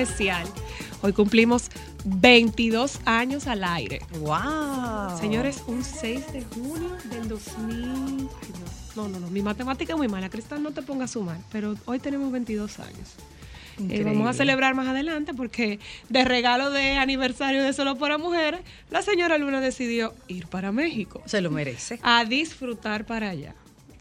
Especial. Hoy cumplimos 22 años al aire. ¡Wow! Señores, un 6 de junio del 2000. ay, Dios. No, no, no, mi matemática es muy mala. Cristal, no te pongas a sumar, pero hoy tenemos 22 años. Eh, vamos a celebrar más adelante porque de regalo de aniversario de Solo para Mujeres, la señora Luna decidió ir para México Se lo merece. a disfrutar para allá.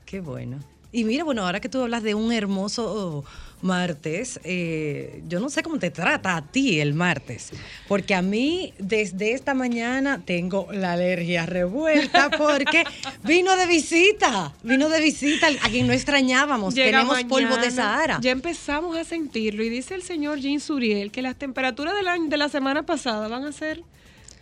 Qué bueno. Y mira, bueno, ahora que tú hablas de un hermoso martes, eh, yo no sé cómo te trata a ti el martes, porque a mí desde esta mañana tengo la alergia revuelta porque vino de visita, vino de visita a quien no extrañábamos, Llega tenemos polvo de. Sahara. Ya empezamos a sentirlo y dice el señor Jean Suriel que las temperaturas del año- de la semana pasada van a ser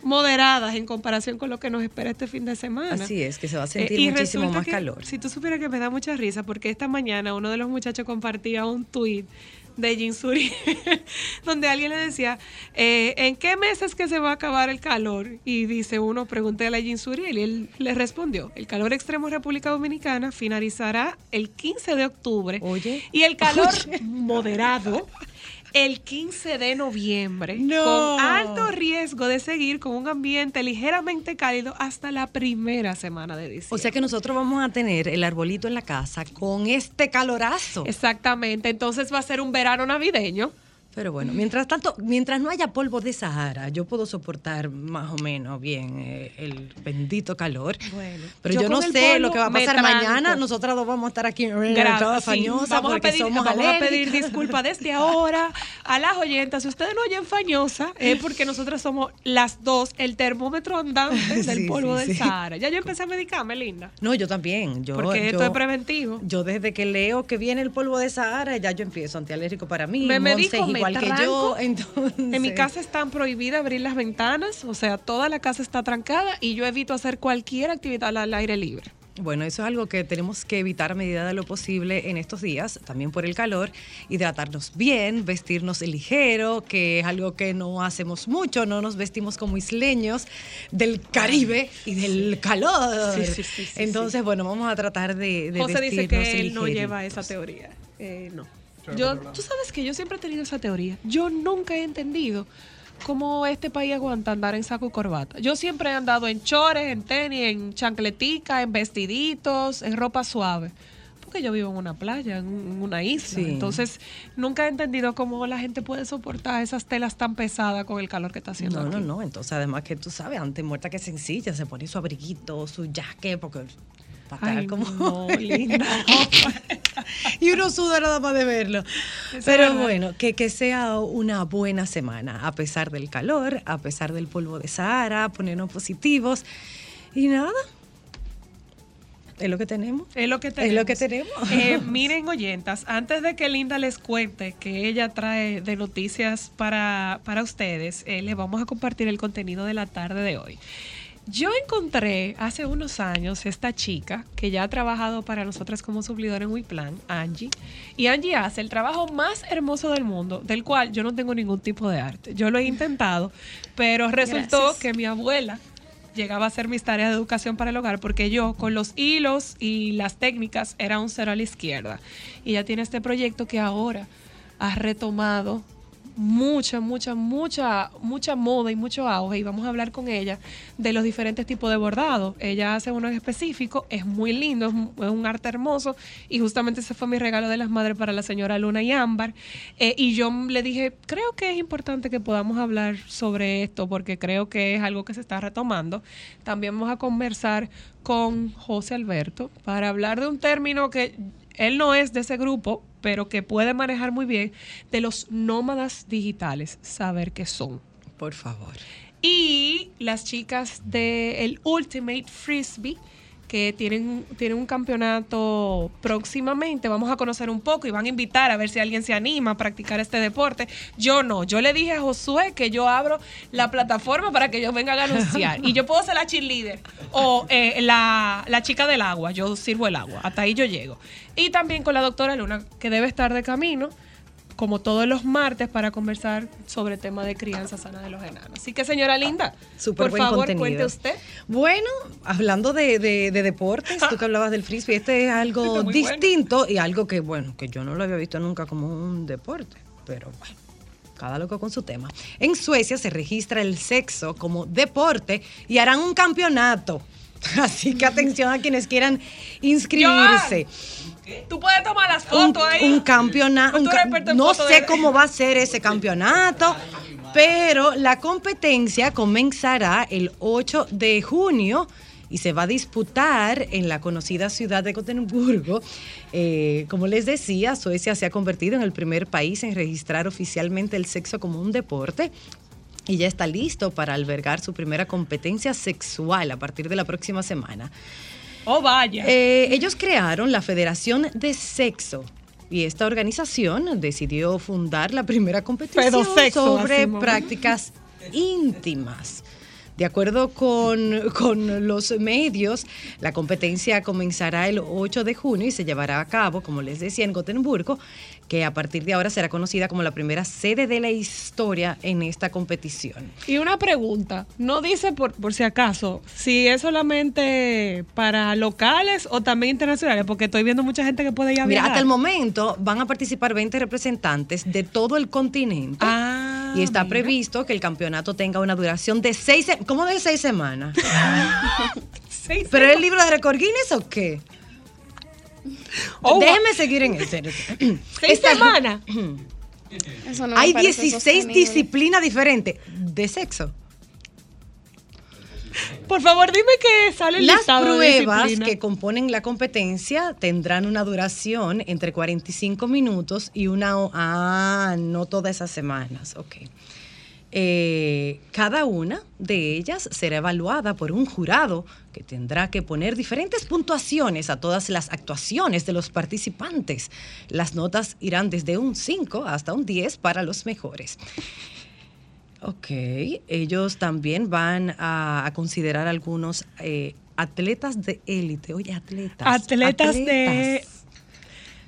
moderadas en comparación con lo que nos espera este fin de semana. Así es, que se va a sentir Eh, y muchísimo más que, calor. Si tú supieras que me da mucha risa, porque esta mañana uno de los muchachos compartía un tuit de Jean Suriel, donde alguien le decía, eh, ¿en qué meses que se va a acabar el calor? Y dice uno, pregúntale a Jean Suriel, y él le respondió, el calor extremo en República Dominicana finalizará el 15 de octubre. Oye. Y el calor Oye. moderado el 15 de noviembre, No. con alto riesgo de seguir con un ambiente ligeramente cálido hasta la primera semana de diciembre. O sea que nosotros vamos a tener el arbolito en la casa con este calorazo. Exactamente, entonces va a ser un verano navideño. Pero bueno, mientras tanto, mientras no haya polvo de Sahara, yo puedo soportar más o menos bien eh, el bendito calor. Bueno, pero yo yo, no sé lo que va a pasar mañana. Nosotras dos vamos a estar aquí Gra- todas sí, fañosas vamos, a porque pedir, somos vamos a pedir alérgicas. disculpas desde ahora a las oyentas. Si ustedes no oyen fañosa, es porque nosotras somos las dos el termómetro andante del Sí, polvo sí, sí. Sahara. Ya yo empecé a medicarme, linda. No, yo también. Yo, Porque esto yo- es preventivo. Yo desde que leo que viene el polvo de Sahara, ya yo empiezo antialérgico para mí. Me medico, igual que yo. Entonces, En mi casa están prohibidas abrir las ventanas, o sea, toda la casa está trancada y yo evito hacer cualquier actividad al aire libre. Bueno, eso es algo que tenemos que evitar a medida de lo posible en estos días, también por el calor, hidratarnos bien, vestirnos ligero, que es algo que no hacemos mucho, no nos vestimos como isleños del Caribe y del calor. Sí, sí, sí, sí, Entonces, bueno, vamos a tratar de, de José dice que él no lleva esa teoría. Eh, no. Yo, tú sabes que yo siempre he tenido esa teoría. Yo nunca he entendido cómo este país aguanta andar en saco y corbata. Yo siempre he andado en chores, en tenis, en chancletica, en vestiditos, en ropa suave. Porque yo vivo en una playa, en un- en una isla. Sí. Entonces, nunca he entendido cómo la gente puede soportar esas telas tan pesadas con el calor que está haciendo. No, no, no. Entonces, además que tú sabes, antes muerta que sencilla, se pone su abriguito, su jaque, porque para Ay, como no, linda. y uno suda nada más de verlo. es Pero verdad. bueno, que, que sea una buena semana, a pesar del calor, a pesar del polvo de Sahara, ponernos positivos. Y nada, es lo que tenemos. Es lo que tenemos. Es lo que tenemos. Eh, miren, oyentas, antes de que Linda les cuente que ella trae de noticias para, para ustedes, eh, les vamos a compartir el contenido de la tarde de hoy. Yo encontré hace unos años esta chica que ya ha trabajado para nosotras como suplidora en WePlan, Angie. Y Angie hace el trabajo más hermoso del mundo, del cual yo no tengo ningún tipo de arte. Yo lo he intentado, pero resultó Gracias. que mi abuela llegaba a hacer mis tareas de educación para el hogar porque yo con los hilos y las técnicas era un cero a la izquierda. Y ella tiene este proyecto que ahora ha retomado mucha, mucha, mucha, mucha moda y mucho auge y vamos a hablar con ella de los diferentes tipos de bordado. Ella hace uno en específico, es muy lindo, es un, es un arte hermoso y justamente ese fue mi regalo de las madres para la señora Luna y Ámbar. Eh, y yo le dije, creo que es importante que podamos hablar sobre esto porque creo que es algo que se está retomando. También vamos a conversar con José Alberto para hablar de un término que él no es de ese grupo, pero que puede manejar muy bien, de los nómadas digitales, saber qué son. Por favor. Y las chicas del Ultimate Frisbee, que tienen, tienen un campeonato próximamente, vamos a conocer un poco y van a invitar a ver si alguien se anima a practicar este deporte. Yo no, yo le dije a Josué que yo abro la plataforma para que ellos vengan a anunciar. y yo puedo ser la cheerleader o eh, la, la chica del agua, yo sirvo el agua, hasta ahí yo llego. Y también con la doctora Luna, que debe estar de camino como todos los martes, para conversar sobre el tema de crianza sana de los enanos. Así que, señora Linda, por favor, contenido. cuente usted. Bueno, hablando de, de- de deportes, tú que hablabas del frisbee, este es algo muy distinto y algo que, bueno, que yo no lo había visto nunca como un deporte, pero bueno. Cada loco con su tema. En Suecia se registra el sexo como deporte y harán un campeonato. Así que atención a quienes quieran inscribirse. Tú puedes tomar las un, fotos ahí. un campeonato. No sé de- cómo va a ser ese campeonato, pero la competencia comenzará el 8 de junio y se va a disputar en la conocida ciudad de Gotemburgo. Eh, como les decía, Suecia se ha convertido en el primer país en registrar oficialmente el sexo como un deporte. Y ya está listo para albergar su primera competencia sexual a partir de la próxima semana. Oh, vaya. Eh, ellos crearon la Federación de Sexo y esta organización decidió fundar la primera competición sobre prácticas íntimas. De acuerdo con, con los medios, la competencia comenzará el 8 de junio y se llevará a cabo, como les decía, en Gotemburgo, que a partir de ahora será conocida como la primera sede de la historia en esta competición. Y una pregunta, no dice por, por si acaso si es solamente para locales o también internacionales, porque estoy viendo mucha gente que puede ir a Mira, viajar. hasta el momento van a participar 20 representantes de todo el continente. Ah, y está mira. previsto que el campeonato tenga una duración de seis, se- ¿cómo de seis semanas? Seis ¿Pero es el libro de récord Guinness o qué? Oh, Déjeme seguir en ese. seis Esta- semanas. Eso no me Hay parece 16 sostenible. disciplinas diferentes de sexo. Por favor, dime que sale el Las de pruebas que componen la competencia tendrán una duración entre 45 minutos y una... Ah, no todas esas semanas, ok. Eh, cada una de ellas será evaluada por un jurado que tendrá que poner diferentes puntuaciones a todas las actuaciones de los participantes. Las notas irán desde un 5 hasta un 10 para los mejores. Ok, ellos también van a, a considerar algunos eh, atletas de élite. Oye, atletas. Atletas de...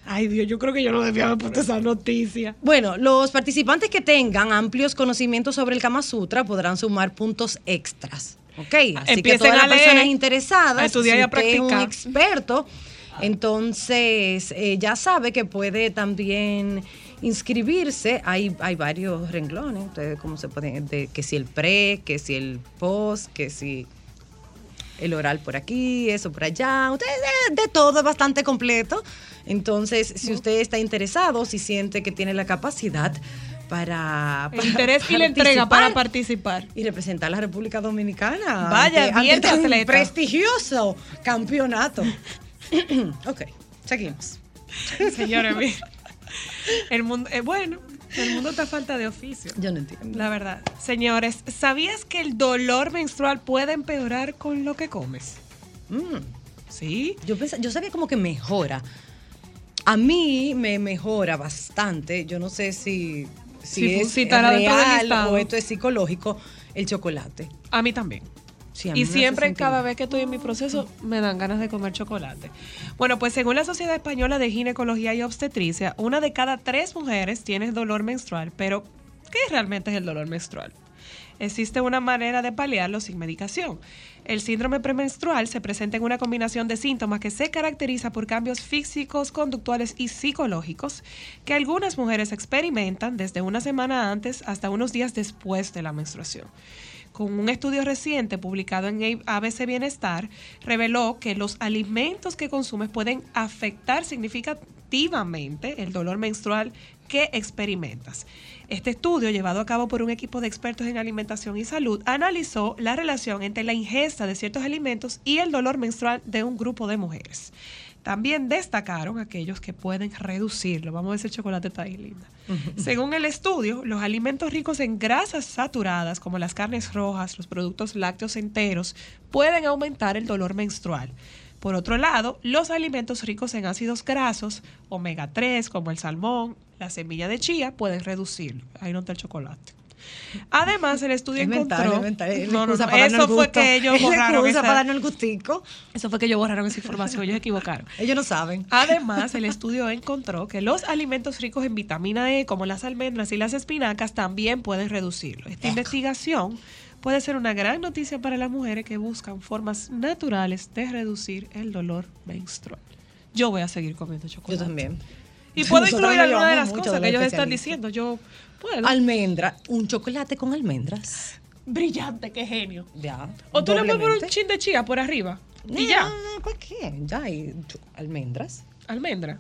Ay, Dios, yo creo que yo no debía haber puesto esa noticia. Bueno, los participantes que tengan amplios conocimientos sobre el Kama Sutra podrán sumar puntos extras. Ok, así que Empiecen todas a las personas interesadas, a estudiar si y a usted es un practicar. experto, entonces eh, ya sabe que puede también inscribirse. Hay, hay varios renglones, ustedes cómo se pueden, de, que si el pre, que si el post, que si el oral por aquí, eso por allá, ustedes de, de todo, es bastante completo. Entonces, si usted está interesado, si siente que tiene la capacidad para, El interés y la entrega para participar y representar a la República Dominicana. Vaya, ante- bien ante tan prestigioso campeonato. ok, seguimos. Señores, el mundo, eh, bueno, el mundo está a falta de oficio. Yo no entiendo. La verdad. Señores, ¿sabías que el dolor menstrual puede empeorar con lo que comes? Mm, Sí. yo, pensaba, yo sabía como que mejora. A mí me mejora bastante. Yo no sé si, si es si del real o esto es psicológico, el chocolate. A mí también. Sí, y siempre, cada vez que estoy en mi proceso, me dan ganas de comer chocolate. Bueno, pues según la Sociedad Española de Ginecología y Obstetricia, una de cada tres mujeres tiene dolor menstrual. Pero, ¿qué realmente es el dolor menstrual? Existe una manera de paliarlo sin medicación. El síndrome premenstrual se presenta en una combinación de síntomas que se caracteriza por cambios físicos, conductuales y psicológicos que algunas mujeres experimentan desde una semana antes hasta unos días después de la menstruación. Con un estudio reciente publicado en ABC Bienestar, reveló que los alimentos que consumes pueden afectar significativamente el dolor menstrual que experimentas. Este estudio, llevado a cabo por un equipo de expertos en alimentación y salud, analizó la relación entre la ingesta de ciertos alimentos y el dolor menstrual de un grupo de mujeres. También destacaron aquellos que pueden reducirlo. Vamos a ver si el chocolate está ahí, linda. Según el estudio, los alimentos ricos en grasas saturadas, como las carnes rojas, los productos lácteos enteros, pueden aumentar el dolor menstrual. Por otro lado, los alimentos ricos en ácidos grasos, omega 3, como el salmón, la semilla de chía, pueden reducirlo. Ahí no está el chocolate. Además, el estudio Es mental, encontró... es mental, es No, no, no, Eso fue que ellos borraron esa- para darnos el gustico. Eso fue que ellos borraron esa información, ellos equivocaron. Ellos no saben. Además, el estudio encontró que los alimentos ricos en vitamina E, como las almendras y las espinacas, también pueden reducirlo. Esta investigación puede ser una gran noticia para las mujeres que buscan formas naturales de reducir el dolor menstrual. Yo voy a seguir comiendo Yo chocolate. también. Y puedo Nosotros incluir nos alguna de las cosas que los ellos están diciendo. Yo puedo. Almendra, un chocolate con almendras. Brillante, qué genio. Ya. O tú le puedes poner un doblemente. chin de chía por arriba. Y ya. no, no, ¿Para qué? Ya hay almendras. Almendra.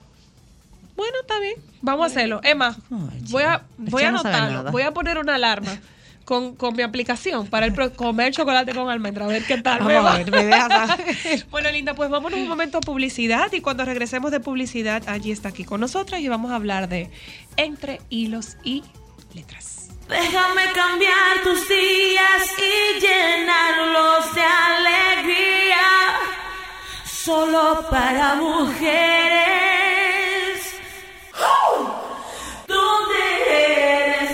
Bueno, está bien. Vamos a hacerlo. Emma, Ay, voy a, voy a anotarlo. Voy a poner una alarma con, con mi aplicación para el pro- comer chocolate con almendra. A ver qué tal. me va. ver, me. Bueno, linda, pues vámonos un momento a publicidad y cuando regresemos de publicidad, allí está aquí con nosotras y vamos a hablar de entre hilos y Déjame cambiar tus días y llenarlos de alegría. Solo para mujeres. ¿Dónde eres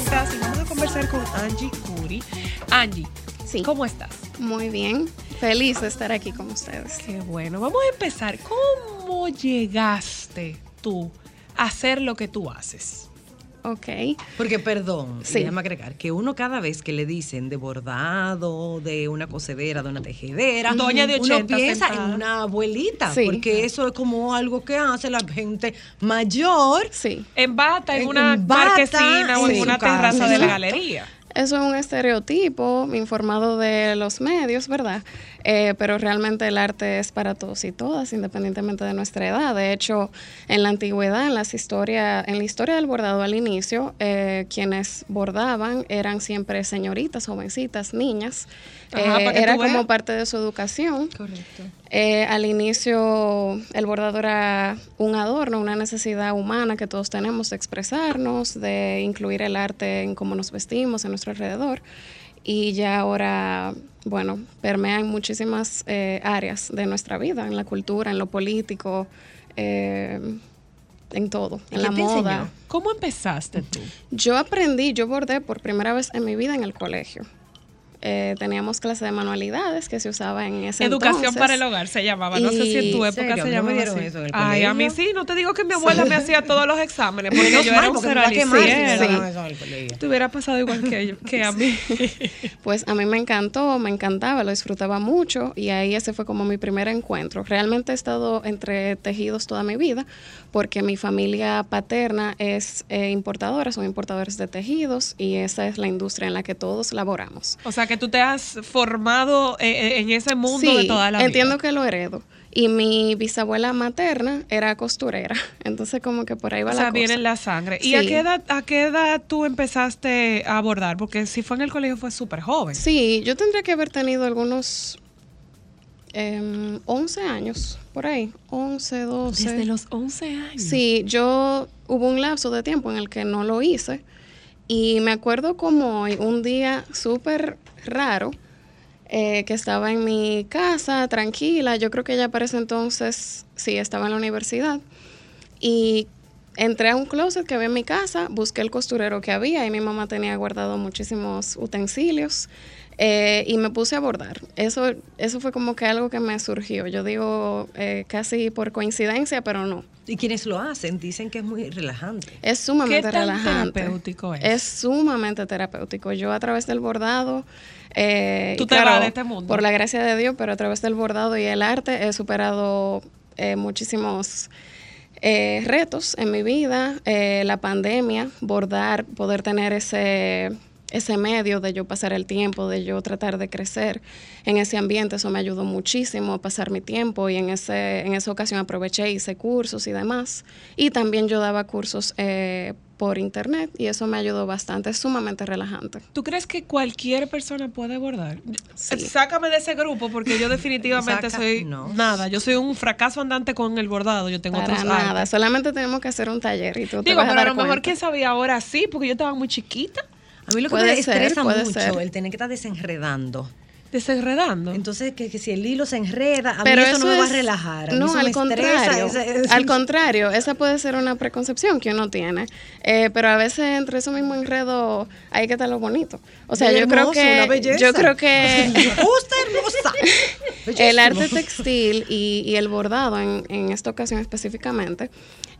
y vamos a conversar con Angie Curi. Angie, Sí. ¿cómo estás? Muy bien. Feliz de estar aquí con ustedes. Qué bueno. Vamos a empezar. ¿Cómo llegaste tú a hacer lo que tú haces? Ok. Porque, perdón, Sí. déjame agregar que uno cada vez que le dicen de bordado, de una cocedera, de una tejedera, Doña de uno 80 piensa sentada. en una abuelita, Sí. porque eso es como algo que hace la gente mayor. Sí. En bata, en En- una en bata, marquesina o en en una terraza de la galería. Eso es un estereotipo informado de los medios, ¿verdad? Eh, pero realmente el arte es para todos y todas, independientemente de nuestra edad. De hecho, en la antigüedad, en, las historia, en la historia del bordado al inicio, eh, quienes bordaban eran siempre señoritas, jovencitas, niñas. Ajá, Eh, era como parte de su educación. Correcto. Eh, al inicio el bordado era un adorno, una necesidad humana que todos tenemos de expresarnos, de incluir el arte en cómo nos vestimos, en nuestro alrededor. Y ya ahora, bueno, permea en muchísimas eh, áreas de nuestra vida, en la cultura, en lo político, eh, en todo, ¿Y en la moda. enseñó? ¿Cómo empezaste tú? Yo aprendí, yo bordé por primera vez en mi vida en el colegio. Eh, teníamos clase de manualidades que se usaba en ese Educación entonces. para el hogar se llamaba. No sé si en tu época ¿Serio? se ¿No llamaba me dieron así. eso Ay, a mí sí. No te digo que mi abuela me hacía todos los exámenes porque yo era un porque me va a cero a quemar si la me izquierda. daban eso en el colegio. Te hubiera pasado igual que, que a mí. Pues a mí me encantó, me encantaba, lo disfrutaba mucho y ahí ese fue como mi primer encuentro. Realmente he estado entre tejidos toda mi vida porque mi familia paterna es eh, importadora, son importadores de tejidos y esa es la industria en la que todos laboramos. O sea, que tú te has formado eh, eh, en ese mundo de toda la vida. entiendo que lo heredo. Y mi bisabuela materna era costurera, entonces como que por ahí va O la sea, cosa. viene en la sangre. ¿Y a qué, edad, a qué edad tú empezaste a abordar? Porque si fue en el colegio fue súper joven. Sí, yo tendría que haber tenido algunos em, 11 años, por ahí, 11, 12. Desde los 11 años. Sí, yo hubo un lapso de tiempo en el que no lo hice. Y me acuerdo como hoy, un día súper raro, eh, que estaba en mi casa, tranquila, yo creo que ya para ese entonces, sí, estaba en la universidad. Y entré a un closet que había en mi casa, busqué el costurero que había y mi mamá tenía guardado muchísimos utensilios eh, y me puse a bordar. Eso, eso fue como que algo que me surgió. Yo digo eh, casi por coincidencia, pero no. Y quienes lo hacen dicen que es muy relajante. Es sumamente ¿Qué tan relajante. terapéutico es? Es sumamente terapéutico. Yo a través del bordado, eh, Tú te vas de este mundo. por la gracia de Dios, pero a través del bordado y el arte he superado eh, muchísimos eh, retos en mi vida. Eh, la pandemia, bordar, poder tener ese ese medio de yo pasar el tiempo, de yo tratar de crecer en ese ambiente, eso me ayudó muchísimo a pasar mi tiempo y en, ese, en esa ocasión aproveché, hice cursos y demás. Y también yo daba cursos eh, por internet y eso me ayudó bastante, es sumamente relajante. ¿Tú crees que cualquier persona puede bordar? Sí. Sácame de ese grupo porque yo definitivamente Saca- soy no. nada. Yo soy un fracaso andante con el bordado. Yo tengo Para otros nada, artes. solamente tenemos que hacer un taller y tú te Digo, vas pero a dar lo mejor cuenta. quién sabía ahora sí, porque yo estaba muy chiquita, A mí lo que Puede me ser, estresa puede mucho ser. el tener que estar desenredando. desenredando. Entonces, que, que si el hilo se enreda, a Pero mí eso, no me va a relajar. A No, al estresa, contrario. Al contrario, esa puede ser una preconcepción que uno tiene. Eh, pero a veces entre eso mismo enredo hay que estar lo bonito. O sea, yo creo hermoso, que yo creo que ¡Justa hermosa! el Bellísimo. arte textil y, y el bordado en, en esta ocasión específicamente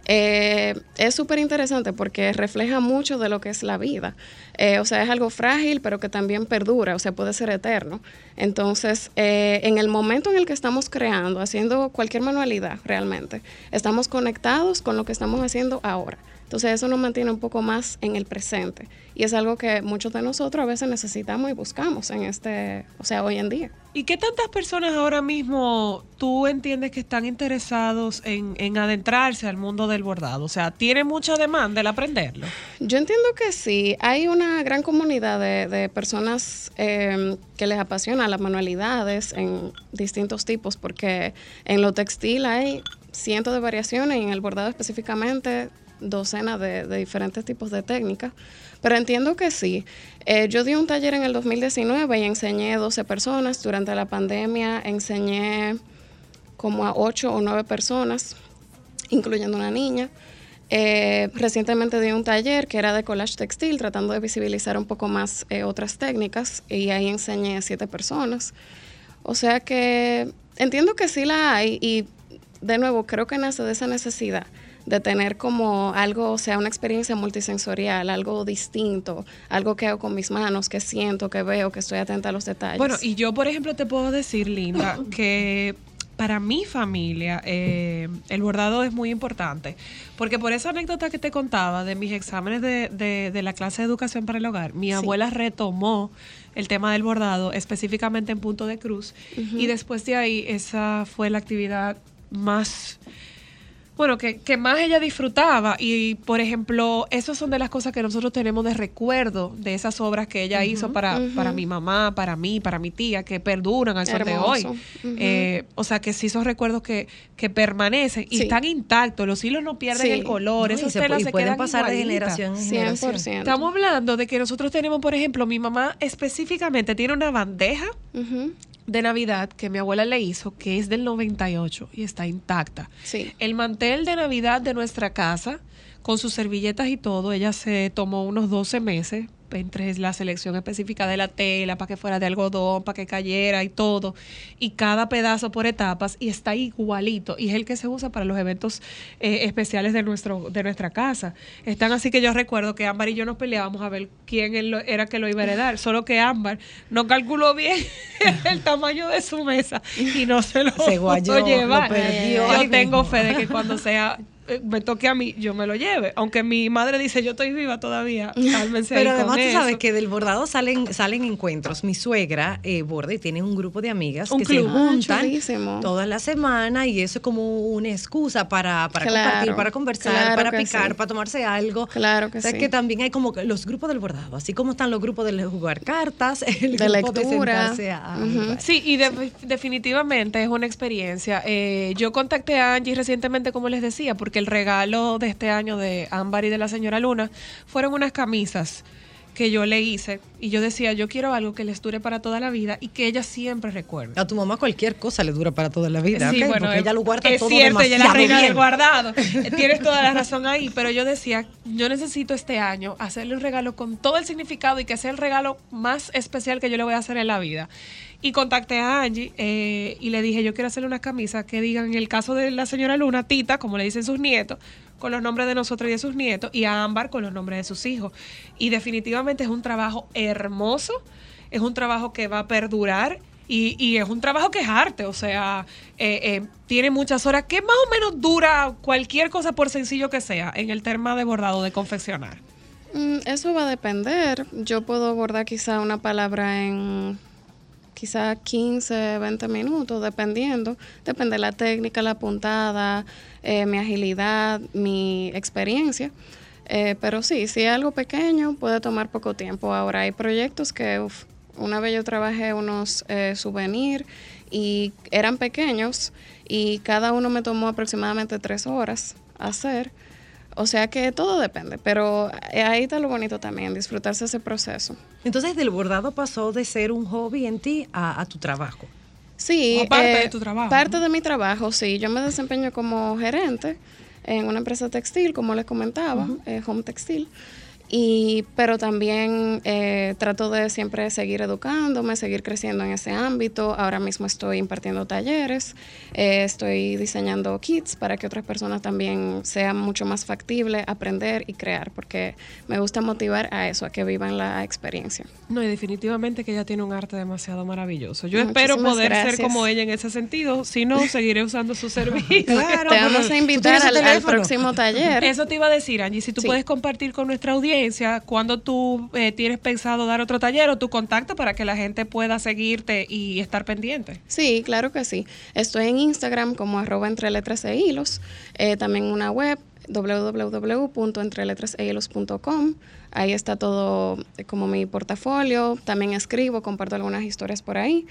eh, es súper interesante porque refleja mucho de lo que es la vida. Eh, o sea, es algo frágil, pero que también perdura, o sea, puede ser eterno. Entonces, eh, en el momento en el que estamos creando, haciendo cualquier manualidad realmente, estamos conectados con lo que estamos haciendo ahora. Entonces, eso nos mantiene un poco más en el presente. Y es algo que muchos de nosotros a veces necesitamos y buscamos en este, o sea, hoy en día. ¿Y qué tantas personas ahora mismo tú entiendes que están interesados en, en adentrarse al mundo del bordado? O sea, ¿tiene mucha demanda el aprenderlo? Yo entiendo que sí. Hay una gran comunidad de, de personas eh, que les apasionan las manualidades en distintos tipos, porque en lo textil hay cientos de variaciones y en el bordado específicamente docenas de, de diferentes tipos de técnicas. Pero entiendo que sí. Eh, yo di un taller en el 2019 y enseñé 12 personas. Durante la pandemia enseñé como a 8 o 9 personas, incluyendo una niña. Eh, recientemente di un taller que era de collage textil, tratando de visibilizar un poco más eh, otras técnicas, y ahí enseñé a siete personas. O sea que entiendo que sí la hay, y de nuevo creo que nace de esa necesidad de tener como algo, o sea, una experiencia multisensorial, algo distinto, algo que hago con mis manos, que siento, que veo, que estoy atenta a los detalles. Bueno, y yo, por ejemplo, te puedo decir, Linda, que para mi familia eh, el bordado es muy importante. Porque por esa anécdota que te contaba de mis exámenes de, de- de la clase de educación para el hogar, mi abuela retomó el tema del bordado, específicamente en Punto de Cruz. Y después de ahí, esa fue la actividad más bueno, que, que más ella disfrutaba. Y, por ejemplo, esas son de las cosas que nosotros tenemos de recuerdo de esas obras que ella hizo para, para mi mamá, para mí, para mi tía, que perduran al sol de hoy. Hermoso. Ujú. Eh, o sea, que sí son recuerdos que, que permanecen y Sí. están intactos. Los hilos no pierden Sí. el color. No, y esas se, telas y se pueden quedan pasar de generación en generación. 100%. Estamos hablando de que nosotros tenemos, por ejemplo, mi mamá específicamente tiene una bandeja. De Navidad que mi abuela le hizo, que es del 98 y está intacta. Sí. El mantel de Navidad de nuestra casa, con sus servilletas y todo, ella se tomó unos 12 meses entre la selección específica de la tela, para que fuera de algodón, para que cayera y todo, y cada pedazo por etapas, y está igualito, y es el que se usa para los eventos eh, especiales de, nuestro, de nuestra casa. Están así que yo recuerdo que Ámbar y yo nos peleábamos a ver quién era que lo iba a heredar, solo que Ámbar no calculó bien el tamaño de su mesa y no se lo Se guayó, lo perdió. Yo tengo fe de que cuando sea me toque a mí, yo me lo lleve. Aunque mi madre dice, yo estoy viva todavía, cálmense Pero ahí además con tú sabes que del bordado salen, salen encuentros. Mi suegra eh, borda y tiene un grupo de amigas Un que club. se Ah, juntan chulísimo. toda la semana y eso es como una excusa para, para Claro, compartir, para conversar, claro para picar, sí. para tomarse algo. Claro que o sea, sí. que también hay como los grupos del bordado, así como están los grupos de jugar cartas, el De grupo de lectura. sentarse a, jugar. Sí, y de- definitivamente es una experiencia. Eh, yo contacté a Angie recientemente, como les decía, porque el regalo de este año de Ámbar y de la señora Luna fueron unas camisas que yo le hice y yo decía, yo quiero algo que les dure para toda la vida y que ella siempre recuerde. A tu mamá cualquier cosa le dura para toda la vida, Sí, porque ella lo guarda es todo cierto, ella es la reina del bien. guardado. Eh, Tienes toda la razón ahí, pero yo decía, yo necesito este año hacerle un regalo con todo el significado y que sea el regalo más especial que yo le voy a hacer en la vida. Y contacté a Angie eh, y le dije, yo quiero hacerle unas camisas que digan, en el caso de la señora Luna, Tita, como le dicen sus nietos, con los nombres de nosotros y de sus nietos, y a Ámbar con los nombres de sus hijos. Y definitivamente es un trabajo hermoso, es un trabajo que va a perdurar y, y es un trabajo que es arte, o sea, eh, eh, tiene muchas horas, que más o menos dura cualquier cosa por sencillo que sea en el tema de bordado, de confeccionar. Mm, Eso va a depender. Yo puedo bordar quizá una palabra en quizá 15, 20 minutos, dependiendo. Depende de la técnica, la puntada, eh, mi agilidad, mi experiencia. Eh, pero sí, si es algo pequeño, puede tomar poco tiempo. Ahora hay proyectos que, uf, una vez yo trabajé unos eh, souvenirs y eran pequeños y cada uno me tomó aproximadamente tres horas hacer. O sea que todo depende, pero eh, ahí está lo bonito también, disfrutarse ese proceso. Entonces, del bordado pasó de ser un hobby en ti a, a tu trabajo. Sí, O parte eh, de tu trabajo, Parte ¿no? de mi trabajo, sí. Yo me desempeño como gerente en una empresa textil, como les comentaba, eh, Home Textil. Y, pero también eh, trato de siempre seguir educándome, seguir creciendo en ese ámbito. Ahora mismo estoy impartiendo talleres, eh, estoy diseñando kits para que otras personas también sea mucho más factible aprender y crear, porque me gusta motivar a eso, a que vivan la experiencia. No, y definitivamente que ella tiene un arte demasiado maravilloso. Yo Muchísimas espero poder ser gracias. como ella en ese sentido, si no, seguiré usando su servicio. Claro, Te vamos a invitar al, al próximo taller. Eso te iba a decir, Angie, si tú Sí. puedes compartir con nuestra audiencia cuando tú eh, tienes pensado dar otro taller o tu contacto para que la gente pueda seguirte y estar pendiente. Sí, claro que sí. Estoy en Instagram como arroba entre letras e hilos. Eh, también una web www.entreletrasehilos.com. Ahí está todo eh, como mi portafolio. También escribo, comparto algunas historias por ahí.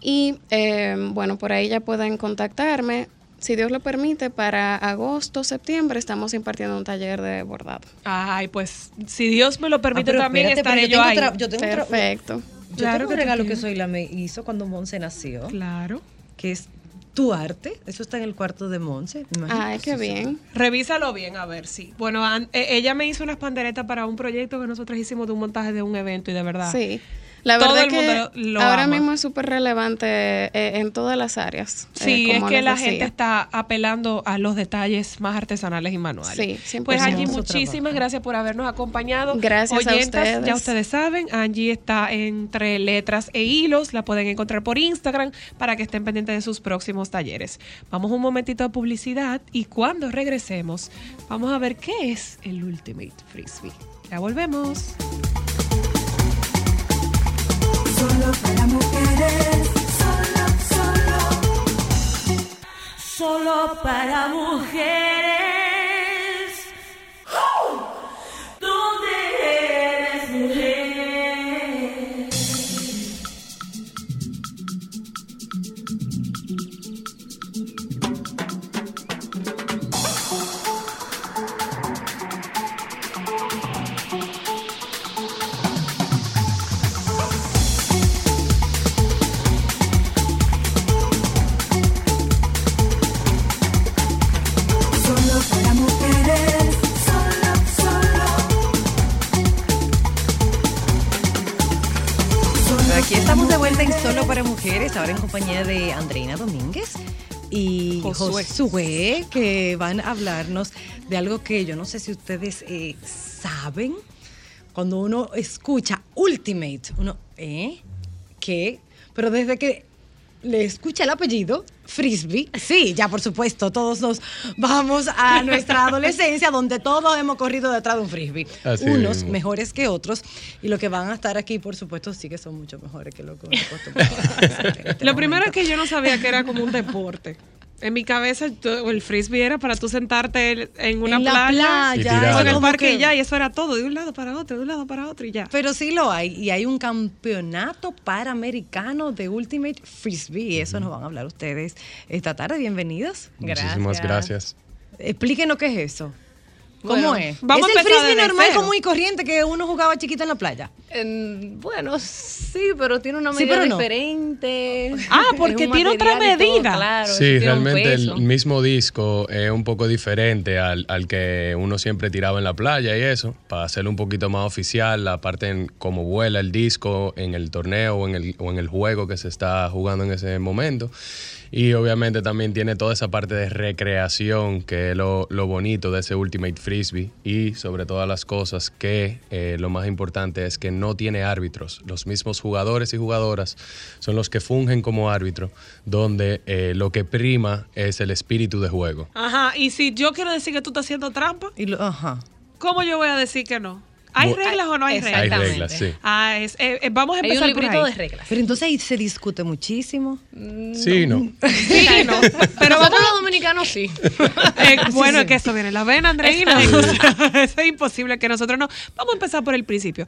Y eh, bueno, por ahí ya pueden contactarme. Si Dios lo permite, para agosto, septiembre estamos impartiendo un taller de bordado. Ay, pues si Dios me lo permite Ah, pero también espérate, estaré pero yo ahí. yo tengo Perfecto. Yo Claro tengo que un te regalo que. Soyla me hizo cuando Monse nació, Claro. que es tu arte. Eso está en el cuarto de Monse. Ay, qué bien. Revísalo bien, a ver si. Bueno, an- eh, ella me hizo unas panderetas para un proyecto que nosotros hicimos de un montaje de un evento y de verdad. Sí. La Todo verdad el que mundo lo- ahora ama. mismo es súper relevante eh, en todas las áreas. eh, Sí, es que la decía. gente está apelando a los detalles más artesanales y manuales. Sí, 100%. Pues Angie, muchísimas trabajo. gracias por habernos acompañado. Gracias a Oyentas, ustedes. Ya ustedes saben, Angie está entre letras e hilos, la pueden encontrar por Instagram para que estén pendientes de sus próximos talleres. Vamos un momentito de publicidad y cuando regresemos vamos a ver qué es el Ultimate Frisbee. Ya volvemos. Solo para mujeres, solo, solo. Solo para mujeres. En. Solo para Mujeres, ahora en compañía de Andreina Domínguez y Josué. Josué, que van a hablarnos de algo que yo no sé si ustedes eh, saben. Cuando uno escucha Ultimate, uno, ¿eh? ¿Qué? Pero desde que le escucha el apellido, Frisbee. Sí, ya por supuesto, todos nos vamos a nuestra adolescencia donde todos hemos corrido detrás de un Frisbee. Así Unos mismo. mejores que otros y los que van a estar aquí, por supuesto, sí que son mucho mejores que los que Lo primero es que yo no sabía que era como un deporte. En mi cabeza yo- el frisbee era para tú sentarte en una En la playa, Y en el parque que- y ya, y eso era todo, de un lado para otro, de un lado para otro y ya. Pero sí lo hay. Y hay un campeonato panamericano de Ultimate Frisbee. Y eso nos van a hablar ustedes esta tarde. Bienvenidos. Muchísimas gracias. Explíquenos qué es eso. ¿Cómo Bueno, es? vamos ¿Es el frisbee normal, cero. común y corriente que uno jugaba chiquito en la playa? En- bueno, sí, pero tiene una Sí, medida pero no. diferente. Ah, porque tiene otra todo, medida. claro, Sí, realmente el mismo disco es un poco diferente al, al que uno siempre tiraba en la playa y eso, para hacerlo un poquito más oficial, la parte en cómo vuela el disco en el torneo o en el, o en el juego que se está jugando en ese momento. Y obviamente también tiene toda esa parte de recreación, que es lo, lo bonito de ese Ultimate Frisbee. Y sobre todas las cosas, que eh, lo más importante es que no tiene árbitros. Los mismos jugadores y jugadoras son los que fungen como árbitro, donde eh, lo que prima es el espíritu de juego. Ajá, y si yo quiero decir que tú estás haciendo trampa, Y lo- ajá. ¿cómo yo voy a decir que no? ¿Hay Bu- reglas o no hay Hay reglas? Exactamente. reglas, sí. Ah, es- eh, eh, vamos a Hay un empezar por librito ahí. de reglas. Pero entonces ahí se discute muchísimo. Sí, no. Sí, no. Pero vamos los dominicanos sí. Eh, bueno, es que eso viene en la vena, Andreina. Eso es imposible que nosotros no. Vamos a empezar por el principio.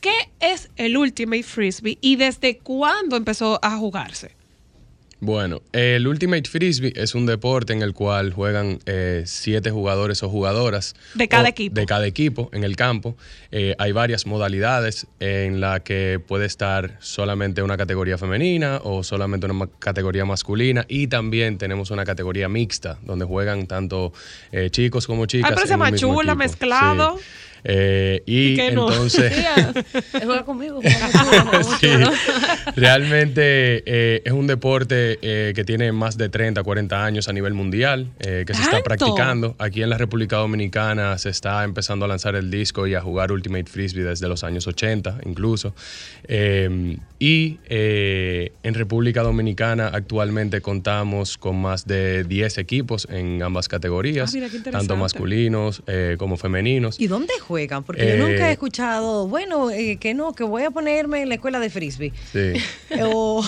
¿Qué es el Ultimate Frisbee y desde cuándo empezó a jugarse? Bueno, el Ultimate Frisbee es un deporte en el cual juegan eh, siete jugadores o jugadoras. De cada equipo. De cada equipo en el campo. Eh, hay varias modalidades en la que puede estar solamente una categoría femenina o solamente una ma- categoría masculina. Y también tenemos una categoría mixta, donde juegan tanto eh, chicos como chicas. pero se mezclado. Sí. Eh, y ¿Y qué no? entonces... Juega conmigo. Sí, realmente eh, es un deporte eh, que tiene más de 30, 40 años a nivel mundial, eh, que se está practicando. Aquí en la República Dominicana se está empezando a lanzar el disco y a jugar Ultimate Frisbee desde los años 80 incluso. Eh, y eh, en República Dominicana actualmente contamos con más de 10 equipos en ambas categorías, Ah, mira, tanto masculinos eh, como femeninos. ¿Y dónde juegan? Porque Eh, yo nunca he escuchado, bueno, eh, que no, que voy a ponerme en la escuela de frisbee. Sí. O,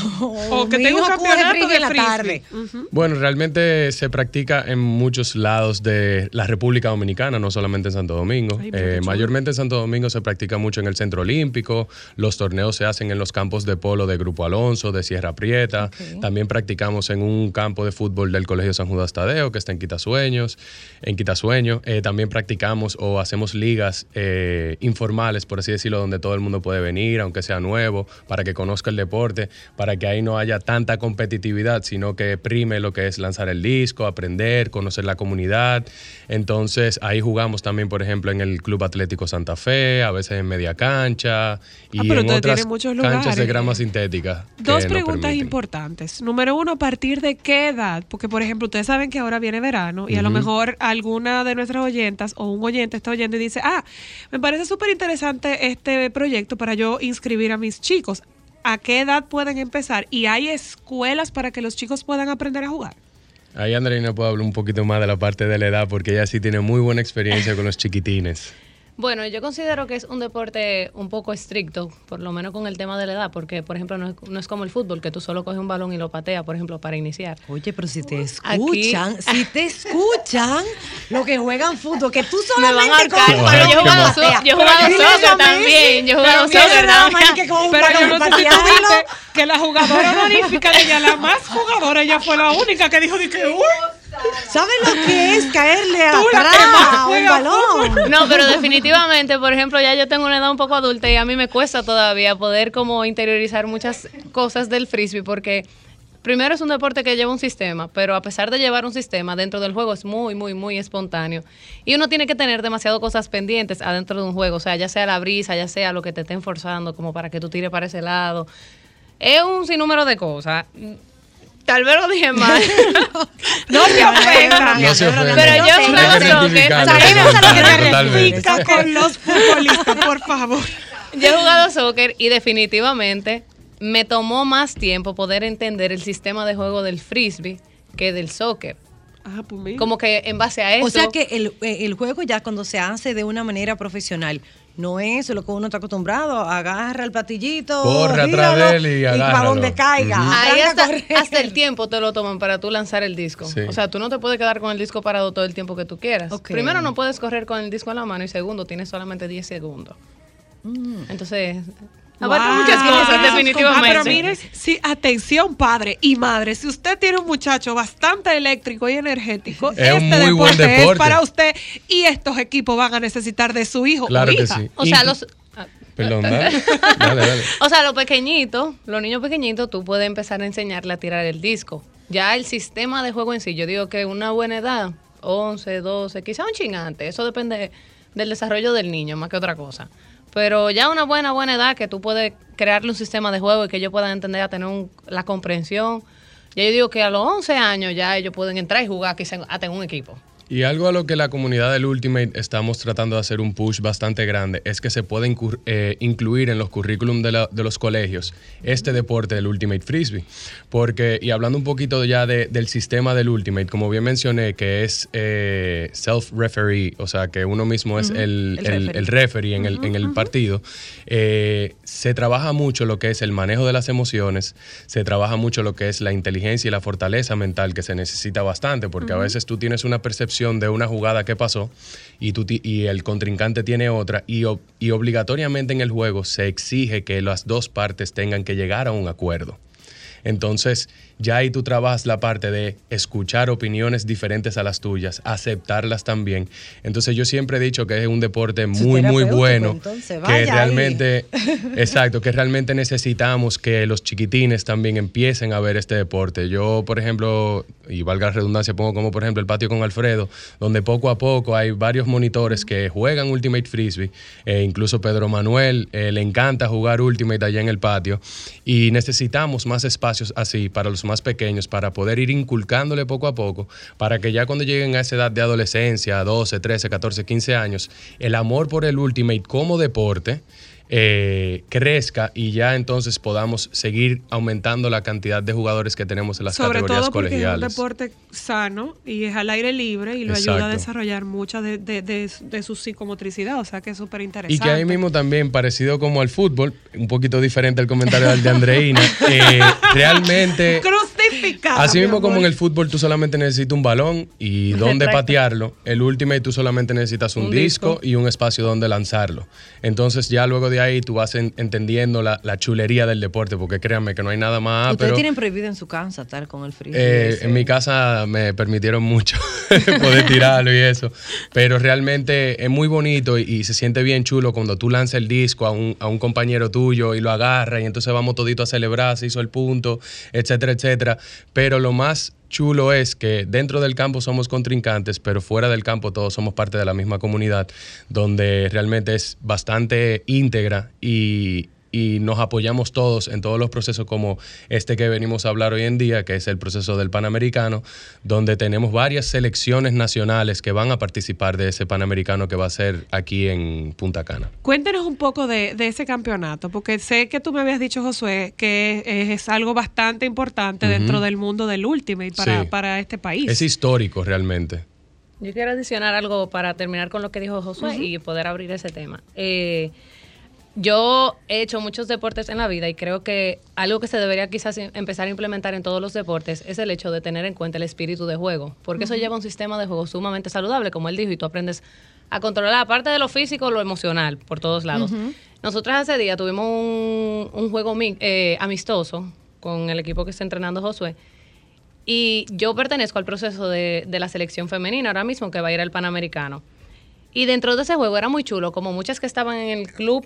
O que tengo un campeonato frisbee de en la tarde. Bueno, realmente se practica en muchos lados de la República Dominicana, no solamente en Santo Domingo. Ay, Eh, mayormente en Santo Domingo se practica mucho en el Centro Olímpico, los torneos se hacen en los campos de polo de Grupo Alonso, de Sierra Prieta, también practicamos en un campo de fútbol del Colegio San Judas Tadeo, que está en Quitasueños, en Quitasueño. Eh, también practicamos o hacemos ligas eh, informales, por así decirlo, donde todo el mundo puede venir, aunque sea nuevo, para que conozca el deporte, para que ahí no haya tanta competitividad, sino que prime lo que es lanzar el disco, aprender, conocer la comunidad. Entonces ahí jugamos también, por ejemplo, en el Club Atlético Santa Fe, a veces en media cancha y Ah, pero en otras muchos canchas de lugares. grama sintética. Dos preguntas importantes. Número uno, ¿a partir de qué edad? Porque, por ejemplo, ustedes saben que ahora viene verano y a lo mejor alguna de nuestras oyentas o un oyente está oyendo y dice, ah, me parece súper interesante este proyecto para yo inscribir a mis chicos. ¿A qué edad pueden empezar? ¿Y hay escuelas para que los chicos puedan aprender a jugar? Ahí Andreina puede hablar un poquito más de la parte de la edad porque ella sí tiene muy buena experiencia con los chiquitines. Bueno, yo considero que es un deporte un poco estricto, por lo menos con el tema de la edad, porque, por ejemplo, no es, no es como el fútbol, que tú solo coges un balón y lo pateas, por ejemplo, para iniciar. Oye, pero si te Aquí- escuchan, si te escuchan, lo que juegan fútbol, que tú solamente coges un pero balón yo jugado, so- yo jugado soccer también, yo jugado soccer también. que con un Pero yo no sé si tú viste que la jugadora honorífica de ella, la más jugadora, ella fue la única que dijo de que, uy, ¿Sabes lo que es caerle atrás a un balón? No, pero definitivamente, por ejemplo, ya yo tengo una edad un poco adulta y a mí me cuesta todavía poder como interiorizar muchas cosas del frisbee porque primero es un deporte que lleva un sistema, pero a pesar de llevar un sistema dentro del juego es muy, muy, muy espontáneo. Y uno tiene que tener demasiado cosas pendientes adentro de un juego, o sea, ya sea la brisa, ya sea lo que te estén forzando como para que tú tires para ese lado. Es un sinnúmero de cosas. Tal vez lo dije mal. no se ofendan. No se ofendan. Pero yo que jugaba soccer. Sabemos a lo que te refieres. Con los futbolistas, por favor. Yo he jugado soccer y definitivamente me tomó más tiempo poder entender el sistema de juego del frisbee que del soccer. Ah, pues mira. Como que en base a eso. O sea que el, eh, el juego ya cuando se hace de una manera profesional, no es lo que uno está acostumbrado, agarra el platillito, Corre atrás de él y para agárralo. donde caiga. Ahí hasta, el tiempo te lo toman para tú lanzar el disco. Sí. O sea, tú no te puedes quedar con el disco parado todo el tiempo que tú quieras. Primero, no puedes correr con el disco en la mano y segundo, tienes solamente 10 segundos. Entonces, abarca Wow. muchas cosas, definitivamente. Ah, pero mire, sí, atención, padre y madre. Si usted tiene un muchacho bastante eléctrico y energético, Es este muy buen deporte, es para usted y estos equipos van a necesitar de su hijo Claro o que hija. sí. O sea, los... ah, Perdón, dale. Dale, dale. O sea, los pequeñitos, los niños pequeñitos, tú puedes empezar a enseñarle a tirar el disco. Ya el sistema de juego en sí, yo digo que una buena edad, 11, 12, quizá un chingante, eso depende del desarrollo del niño más que otra cosa. Pero ya una buena, buena edad que tú puedes crearle un sistema de juego y que ellos puedan entender a tener un- la comprensión. Ya yo digo que a los 11 años ya ellos pueden entrar y jugar quizá hasta en un equipo. Y algo a lo que la comunidad del Ultimate estamos tratando de hacer un push bastante grande es que se incur- eh, incluir en los currículum de, la- de los colegios este deporte del Ultimate Frisbee. Porque, y hablando un poquito ya de- del sistema del Ultimate, como bien mencioné, que es eh, self-referee, o sea, que uno mismo es el, el el- referee. el referee en el, en el partido, eh, se trabaja mucho lo que es el manejo de las emociones, se trabaja mucho lo que es la inteligencia y la fortaleza mental que se necesita bastante, porque a veces tú tienes una percepción de una jugada que pasó y, tú y el contrincante tiene otra y, ob- y obligatoriamente en el juego se exige que las dos partes tengan que llegar a un acuerdo. Entonces, ya ahí tú trabajas la parte de escuchar opiniones diferentes a las tuyas, aceptarlas también. Entonces, yo siempre he dicho que es un deporte muy, muy bueno. entonces, que realmente, exacto, que realmente necesitamos que los chiquitines también empiecen a ver este deporte. Yo, por ejemplo, y valga la redundancia, pongo como por ejemplo el patio con Alfredo, donde poco a poco hay varios monitores que juegan Ultimate Frisbee. Eh, incluso Pedro Manuel eh, le encanta jugar Ultimate allá en el patio. Y necesitamos más espacios así para los más pequeños, para poder ir inculcándole poco a poco, para que ya cuando lleguen a esa edad de adolescencia, 12, 13, 14, 15 años, el amor por el Ultimate como deporte eh, crezca y ya entonces podamos seguir aumentando la cantidad de jugadores que tenemos en las Sobre categorías todo porque es un colegiales. deporte sano y es al aire libre y lo ayuda a desarrollar mucha de, de- de- de su psicomotricidad, o sea que es súper interesante. Y que ahí mismo también, parecido como al fútbol, un poquito diferente al comentario del de Andreina, eh, realmente... Así mi mismo como en el fútbol tú solamente necesitas un balón y dónde Exacto. patearlo, el Ultimate tú solamente necesitas un, Un disco, disco. y un espacio donde lanzarlo. Entonces ya luego de ahí tú vas en- entendiendo la, la chulería del deporte, porque créanme que no hay nada más... Ustedes pero, tienen prohibido en su casa estar con el frío. eh, en mi casa me permitieron mucho poder tirarlo y eso. Pero realmente es muy bonito y, y se siente bien chulo cuando tú lanzas el disco a un, a un compañero tuyo y lo agarra y entonces vamos todito a celebrar, se hizo el punto, etcétera, etcétera. Pero lo más chulo es que dentro del campo somos contrincantes, pero fuera del campo todos somos parte de la misma comunidad, donde realmente es bastante íntegra y, y nos apoyamos todos en todos los procesos como este que venimos a hablar hoy en día, que es el proceso del Panamericano, donde tenemos varias selecciones nacionales que van a participar de ese Panamericano que va a ser aquí en Punta Cana. Cuéntenos un poco de, de ese campeonato, porque sé que tú me habías dicho, Josué, que es, es algo bastante importante dentro del mundo del Ultimate para, Sí. para este país. Es histórico realmente. Yo quiero adicionar algo para terminar con lo que dijo Josué y poder abrir ese tema. Eh, yo he hecho muchos deportes en la vida y creo que algo que se debería quizás em- empezar a implementar en todos los deportes es el hecho de tener en cuenta el espíritu de juego, porque eso lleva un sistema de juego sumamente saludable, como él dijo, y tú aprendes a controlar aparte de lo físico, lo emocional, por todos lados. Nosotras ese día tuvimos un, un juego eh, amistoso con el equipo que está entrenando Josué. Y yo pertenezco al proceso de, de la selección femenina ahora mismo que va a ir al Panamericano. Y dentro de ese juego era muy chulo, como muchas que estaban en el club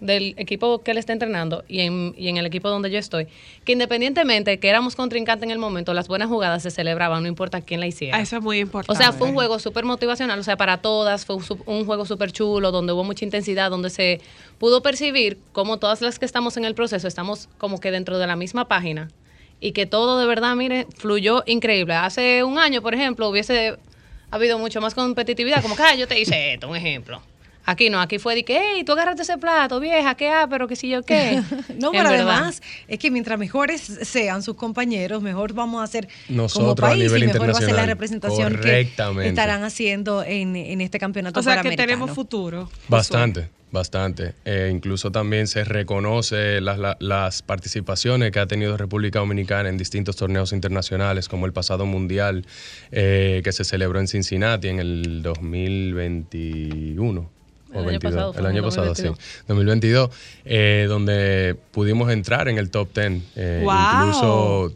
del equipo que él está entrenando y en, y en el equipo donde yo estoy, que independientemente que éramos contrincantes en el momento, las buenas jugadas se celebraban, no importa quién la hiciera. Eso es muy importante. O sea, fue un juego súper motivacional, o sea, para todas, fue un juego súper chulo, donde hubo mucha intensidad, donde se pudo percibir como todas las que estamos en el proceso, estamos como que dentro de la misma página y que todo de verdad, mire, fluyó increíble. Hace un año, por ejemplo, hubiese habido mucho más competitividad, como que, ah, yo te hice esto, un ejemplo. Aquí no, aquí fue de que, hey, tú agarraste ese plato, vieja, ¿qué ah, pero qué si yo qué? No, pero verdad. además es que mientras mejores sean sus compañeros, mejor vamos a hacer como Nosotros a país nivel y mejor va a ser la representación que estarán haciendo en, en este campeonato O sea que tenemos futuro. Bastante, bastante. Eh, incluso también se reconoce las, la- las participaciones que ha tenido República Dominicana en distintos torneos internacionales, como el pasado mundial eh, que se celebró en Cincinnati en el 2021. El o año 22, pasado fue el año el pasado, 2022. sí. 2022, eh, donde pudimos entrar en el top 10. eh, ¡Wow! Incluso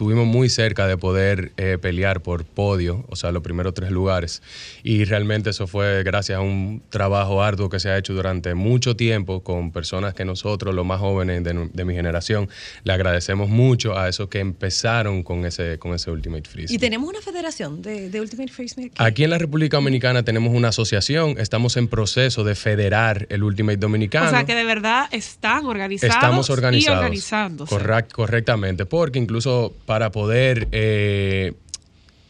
estuvimos muy cerca de poder eh, pelear por podio, o sea, los primeros tres lugares. Y realmente eso fue gracias a un trabajo arduo que se ha hecho durante mucho tiempo con personas que nosotros, los más jóvenes de, de mi generación, le agradecemos mucho a esos que empezaron con ese, con ese Ultimate Freeze. Y tenemos una federación de, de Ultimate Frisbee aquí. Aquí en la República Dominicana tenemos una asociación, estamos en proceso de federar el Ultimate Dominicano. O sea que de verdad están organizados Estamos organizados. y organizándose. Correct- correctamente, porque incluso para poder eh,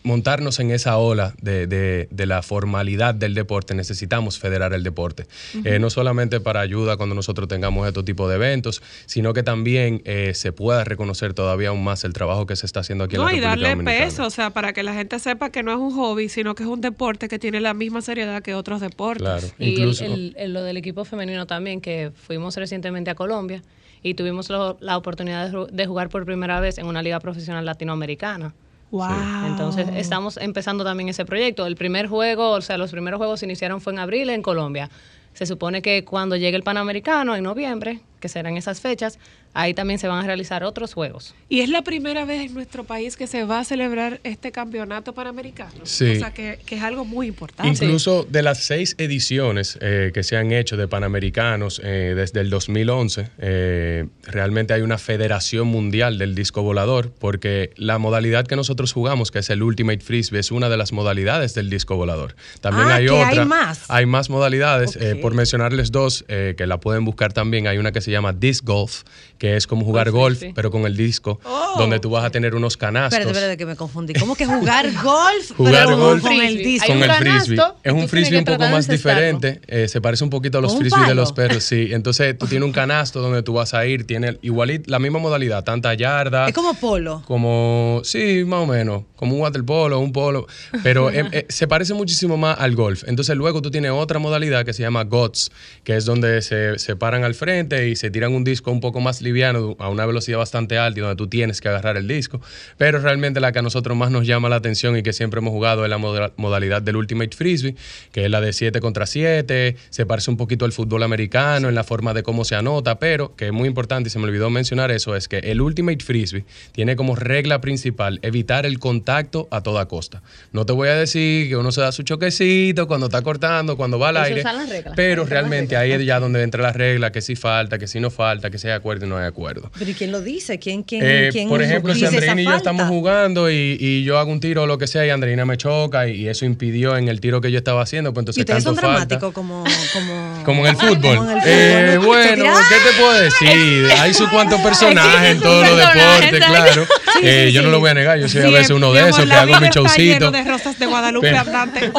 montarnos en esa ola de, de- de la formalidad del deporte, necesitamos federar el deporte. Eh, no solamente para ayuda cuando nosotros tengamos estos tipos de eventos, sino que también eh, se pueda reconocer todavía aún más el trabajo que se está haciendo aquí en No, la y República darle Dominicana. peso, o sea, para que la gente sepa que no es un hobby, sino que es un deporte que tiene la misma seriedad que otros deportes. Claro, Y el- incluso... el- el- lo del equipo femenino también, que fuimos recientemente a Colombia y tuvimos lo- la oportunidad de jugar por primera vez en una liga profesional latinoamericana. Wow. Entonces estamos empezando también ese proyecto. El primer juego, o sea, los primeros juegos se iniciaron fue en abril en Colombia. Se supone que cuando llegue el Panamericano en noviembre, que serán esas fechas, ahí también se van a realizar otros juegos. Y es la primera vez en nuestro país que se va a celebrar este campeonato panamericano. Sí. O sea, que, que es algo muy importante. Incluso de las seis ediciones eh, que se han hecho de Panamericanos eh, desde el 2011, eh, realmente hay una federación mundial del disco volador, porque la modalidad que nosotros jugamos, que es el Ultimate Frisbee, es una de las modalidades del disco volador. También Ah, hay que hay otra. más. Hay más modalidades. eh, por mencionarles dos, eh, que la pueden buscar también, hay una que se llama Disc Golf, que es como jugar Golf golf, pero con el disco, Oh. donde tú vas a tener unos canastos. Espérate, espérate, que me confundí. ¿Cómo que jugar golf? Jugar pero golf con el disco. Con el frisbee. Es un frisbee un poco más diferente. eh, se parece un poquito a los ¿Con un frisbees de los perros, sí. Entonces tú tienes un canasto donde tú vas a ir, tiene igual la misma modalidad, tanta yarda. Es como polo. Como, sí, más o menos, como un waterpolo, un polo, pero eh, eh, se parece muchísimo más al golf. Entonces luego tú tienes otra modalidad que se llama GOTS, que es donde se, se paran al frente y se tiran un disco un poco más liviano a una velocidad bastante alta y donde tú tienes que agarrar el disco. Pero realmente la que a nosotros más nos llama la atención y que siempre hemos jugado es la moda- modalidad del Ultimate Frisbee, que es la de 7 contra 7, se parece un poquito al fútbol americano en la forma de cómo se anota, pero que es muy importante y se me olvidó mencionar eso, es que el Ultimate Frisbee tiene como regla principal evitar el contacto a toda costa. No te voy a decir que uno se da su choquecito cuando está cortando, cuando va al Eso aire, reglas. pero realmente ahí es ya donde entra la regla, que si falta, que si no falta, que acuerdo y no hay acuerdo. ¿Pero y quién lo dice? ¿Quién, quién, Eh, quién por ejemplo, si dice Andreina y yo estamos jugando y, y yo hago un tiro o lo que sea y Andreina me choca y, y eso impidió en el tiro que yo estaba haciendo, pues ¿Y entonces ustedes son canto dramáticos como, como... Como en el fútbol. Como en el Eh, bueno, ¿qué te puedo decir? Hay sus cuantos personajes en todos los deportes, claro. Eh, yo no lo voy a negar, yo soy a veces uno mi de esos que hago mi showcito. de rosas de Guadalupe hablante,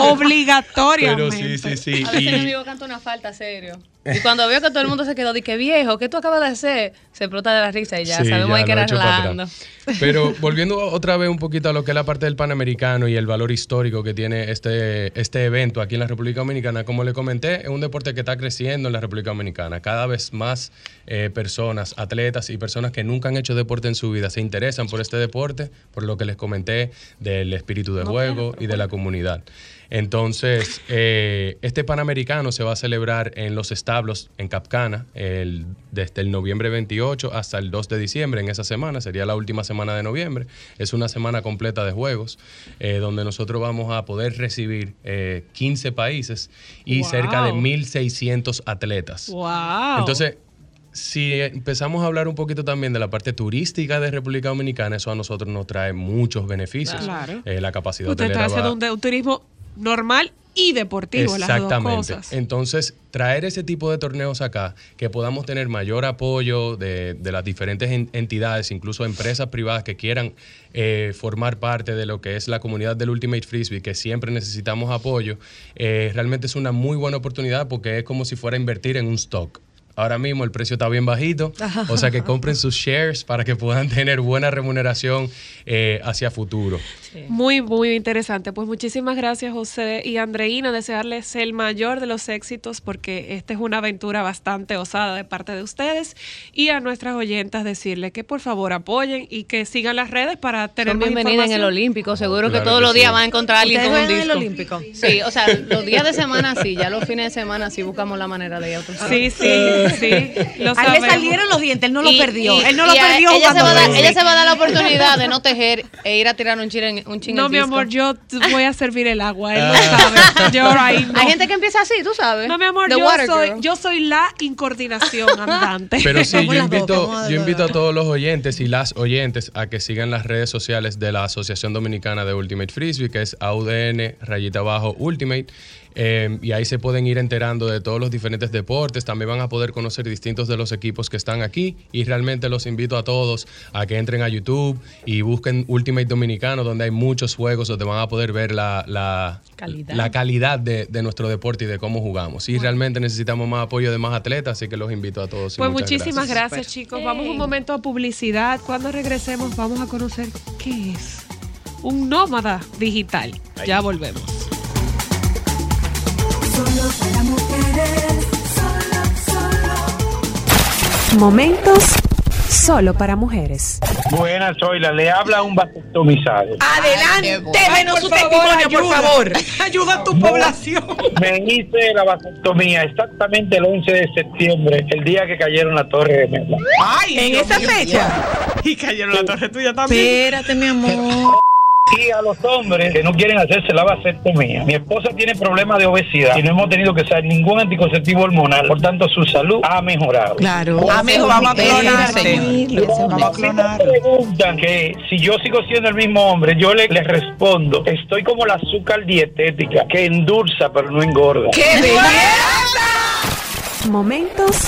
Pero sí, sí, sí. A veces amigo canta una falta, serio. Y cuando veo que todo el mundo se quedó que viejo, ¿qué tú acabas de hacer? Se brota de la risa y ya Sí, sabemos ya que era relajando. Pero volviendo otra vez un poquito a lo que es la parte del Panamericano y el valor histórico que tiene este, este evento aquí en la República Dominicana, como le comenté, es un deporte que está creciendo en la República Dominicana. Cada vez más eh, personas, atletas y personas que nunca han hecho deporte en su vida se interesan por este deporte, por lo que les comenté del espíritu de juego y de la comunidad. Entonces, eh, este Panamericano se va a celebrar en los establos en Capcana el- desde el noviembre 28 hasta el 2 de diciembre, en esa semana, sería la última semana de noviembre. Es una semana completa de juegos, eh, donde nosotros vamos a poder recibir eh, 15 países y Wow. cerca de 1.600 atletas. Wow. Entonces, si empezamos a hablar un poquito también de la parte turística de República Dominicana, eso a nosotros nos trae muchos beneficios. Claro. Eh, la capacidad usted está va- haciendo un turismo normal y deportivo, las dos Exactamente. cosas. Entonces, traer ese tipo de torneos acá, que podamos tener mayor apoyo de, de las diferentes en- entidades, incluso empresas privadas que quieran eh, formar parte de lo que es la comunidad del Ultimate Frisbee, que siempre necesitamos apoyo, eh, realmente es una muy buena oportunidad porque es como si fuera a invertir en un stock. Ahora mismo el precio está bien bajito, o sea que compren sus shares para que puedan tener buena remuneración eh, hacia futuro. Muy, muy interesante. Pues muchísimas gracias, José y Andreina. Desearles el mayor de los éxitos porque esta es una aventura bastante osada de parte de ustedes. Y a nuestras oyentas decirles que por favor apoyen y que sigan las redes para tener Son más bienvenidas en el. Olímpico. Seguro que todos que los días van a encontrar a alguien ¿Ustedes con un juegan en disco. el Olímpico? Sí, o sea, los días de semana sí, ya los fines de semana sí buscamos la manera de ir a otro. Sí, sí, sí. Lo A él le salieron los dientes, él no los perdió. y- él no los perdió ella se, va a dar, frisbee. ella se va a dar la oportunidad de no tejer e ir a tirar un ching en, un ching No, en mi disco. amor, yo voy a servir el agua. Él lo sabe. Yo ahí no. Hay gente que empieza así, tú sabes. No, mi amor, The yo soy, girl. yo soy la incoordinación andante. Pero sí, yo invito, yo invito a todos los oyentes y las oyentes a que sigan las redes sociales de la Asociación Dominicana de Ultimate Frisbee, que es AUDN rayita abajo Ultimate. Eh, y ahí se pueden ir enterando de todos los diferentes deportes. También van a poder conocer distintos de los equipos que están aquí. Y realmente los invito a todos a que entren a YouTube y busquen Ultimate Dominicano, donde hay muchos juegos donde van a poder ver la, la Calidad. la calidad de, de nuestro deporte y de cómo jugamos. Y realmente necesitamos más apoyo de más atletas, así que los invito a todos. Pues muchísimas gracias, chicos. Vamos un momento a publicidad. Cuando regresemos vamos a conocer qué es un nómada digital. Ya volvemos. Momentos solo para mujeres. Buenas, Zoila. Le habla un vasectomizado. Adelante, denos su testimonio, por favor. Ayuda a tu población. Me hice la vasectomía exactamente el 11 de septiembre, el día que cayeron la torre de Mela. Ay, En esa fecha. Y cayeron la torre tuya también. Espérate, mi amor. Y a los hombres que no quieren hacerse la vasectomía. Mi esposa tiene problemas de obesidad y no hemos tenido que usar ningún anticonceptivo hormonal. Por tanto, su salud ha mejorado. Claro. Amigo, vamos a clonarte. Vamos a me preguntan que si yo sigo siendo el mismo hombre, yo le- les respondo, estoy como la azúcar dietética, que endulza pero no engorda. Momentos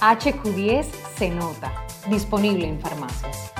HQ10 se nota. Disponible en farmacias.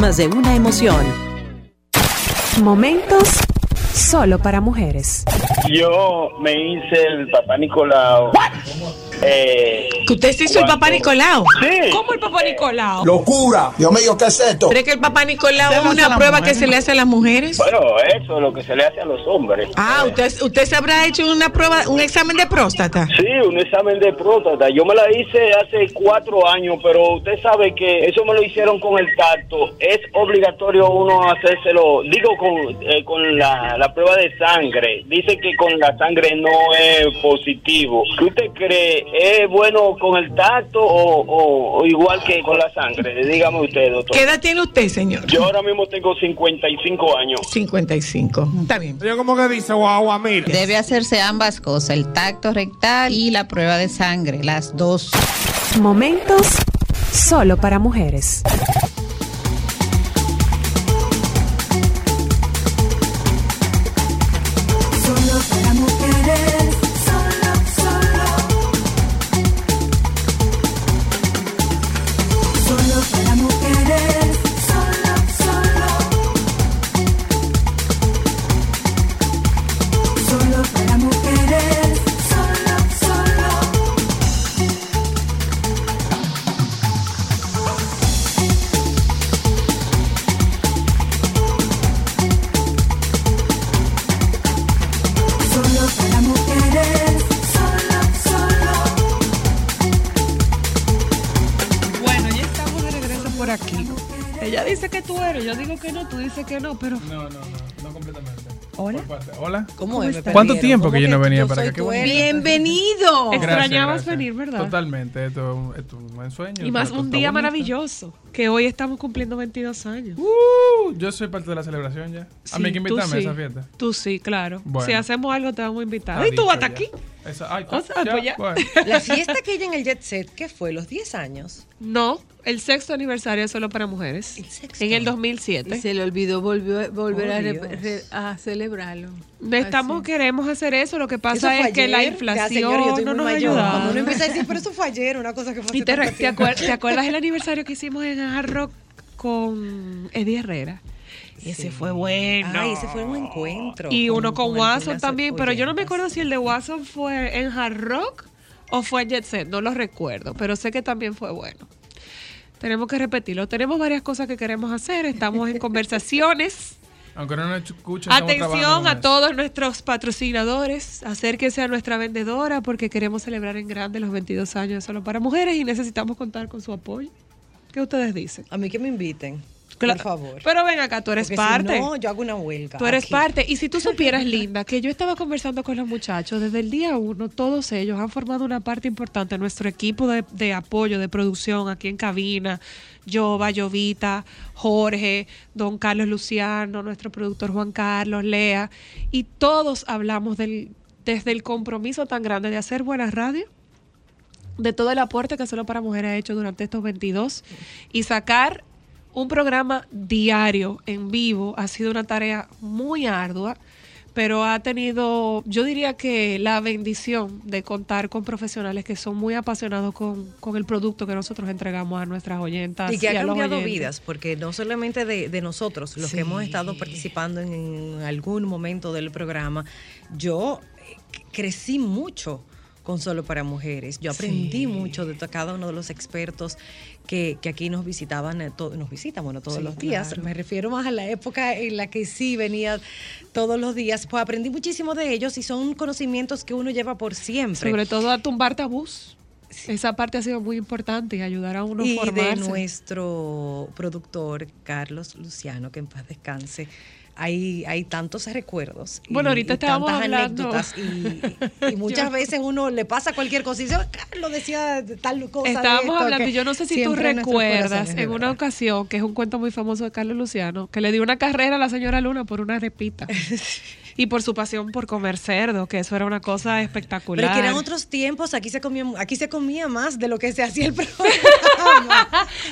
Más de una emoción. Momentos solo para mujeres. Yo me hice el papá Nicolau. Eh, Que usted se hizo el papá Nicolau. sí. ¿Cómo el papá Nicolau? Locura. Dios mío, ¿qué es esto? ¿Cree que el papá Nicolau es una prueba que se le hace a las mujeres? Bueno, eso es lo que se le hace a los hombres. Ah, usted, usted se habrá hecho una prueba, un examen de próstata. Sí, un examen de próstata. Yo me la hice hace cuatro años, pero usted sabe que eso me lo hicieron con el tacto. Es obligatorio uno hacérselo, digo, con, eh, con la, la prueba de sangre. Dice que con la sangre no es positivo. ¿Qué usted cree? ¿Es bueno con el tacto o, o- o igual que con la sangre? Dígame usted, doctor. ¿Qué edad tiene usted, señor? Yo ahora mismo tengo 55 años. 55. Está bien. Yo como que dice, guau, mira. Debe hacerse ambas cosas, el tacto rectal y la prueba de sangre, las dos. Momentos solo para mujeres. Que no, tú dices que no, pero... No, no, no, no completamente. Hola. Hola. ¿Cómo es? Me ¿Cuánto tiempo ¿Cómo que yo no venía yo para acá? Qué bonito. Bienvenido. Extrañabas gracias. venir, ¿verdad? Totalmente, esto, es un- esto es un buen sueño. Y más un día bonito. maravilloso, que hoy estamos cumpliendo 22 años. Uh, yo soy parte de la celebración ya. a mí hay que invitarme a esa fiesta. Tú sí, claro. Bueno. Si hacemos algo te vamos a invitar. Está ¿Y tú hasta ya. aquí? Esa- ay, O sea, pues ya. bueno. La fiesta que ella en el Jet Set, ¿qué fue? ¿Los 10 años? No, el sexto aniversario es solo para mujeres. En el 2007. Y se le olvidó volvió- volver Oh, a, re- re- a celebrarlo. Estamos, queremos hacer eso. Lo que pasa es que la ayer. Ya, inflación señor, no nos mayor. ayudado. Cuando uno empieza a decir, pero eso fue ayer, una cosa que fue ¿Y te, te acuer- te acuerdas el aniversario que hicimos en Hard Rock con Eddie Herrera? Ese fue bueno. Ay, ese fue un encuentro. Y uno con, el Watson también, pero yo no me acuerdo si el de Watson fue en Hard Rock o fue en Jet Set, no lo recuerdo, pero sé que también fue bueno. Tenemos que repetirlo. Tenemos varias cosas que queremos hacer, estamos en conversaciones. Aunque no nos escuchen, Atención con a todos nuestros patrocinadores, acérquense a nuestra vendedora porque queremos celebrar en grande los 22 años de Solo para Mujeres y necesitamos contar con su apoyo. ¿Qué ustedes dicen? A mí que me inviten. Por favor. Pero ven acá, tú eres Porque si parte. no, yo hago una huelga. Tú eres aquí. parte. Y si tú supieras, Linda, que yo estaba conversando con los muchachos desde el día uno, todos ellos han formado una parte importante nuestro equipo de, de apoyo, de producción aquí en cabina. Yo, Bayovita, Jorge, don Carlos Luciano, nuestro productor Juan Carlos, Lea. Y todos hablamos del, desde el compromiso tan grande de hacer buena radio de todo el aporte que Solo para Mujeres ha hecho durante estos 22 y sacar un programa diario en vivo ha sido una tarea muy ardua, pero ha tenido, yo diría que la bendición de contar con profesionales que son muy apasionados con, con el producto que nosotros entregamos a nuestras oyentas. Y que ha a los cambiado vidas, porque no solamente de, de nosotros, los Sí. que hemos estado participando en algún momento del programa, yo eh, crecí mucho con Solo para Mujeres. Yo aprendí Sí. mucho de cada uno de los expertos que, que aquí nos visitaban, eh, nos visitan, bueno, todos Sí, los días. claro. Me refiero más a la época en la que sí venía todos los días. Pues aprendí muchísimo de ellos y son conocimientos que uno lleva por siempre. Sobre todo a tumbar tabús. Esa parte ha sido muy importante y ayudar a uno a y de formarse. nuestro productor Carlos Luciano, que en paz descanse. Hay, hay tantos recuerdos. y- Bueno, ahorita y estábamos tantas hablando- anécdotas. Y, y muchas Yo- veces uno le pasa cualquier cosa y dice, "Oh, Carlos decía de tal cosa. Estábamos esto", hablando, y yo no sé si tú recuerdas, en una ocasión, que es un cuento muy famoso de Carlos Luciano, que le dio una carrera a la señora Luna por una repita. y por su pasión por comer cerdo, que eso era una cosa espectacular. Pero que eran otros tiempos, aquí se comía, aquí se comía más de lo que se hacía el programa.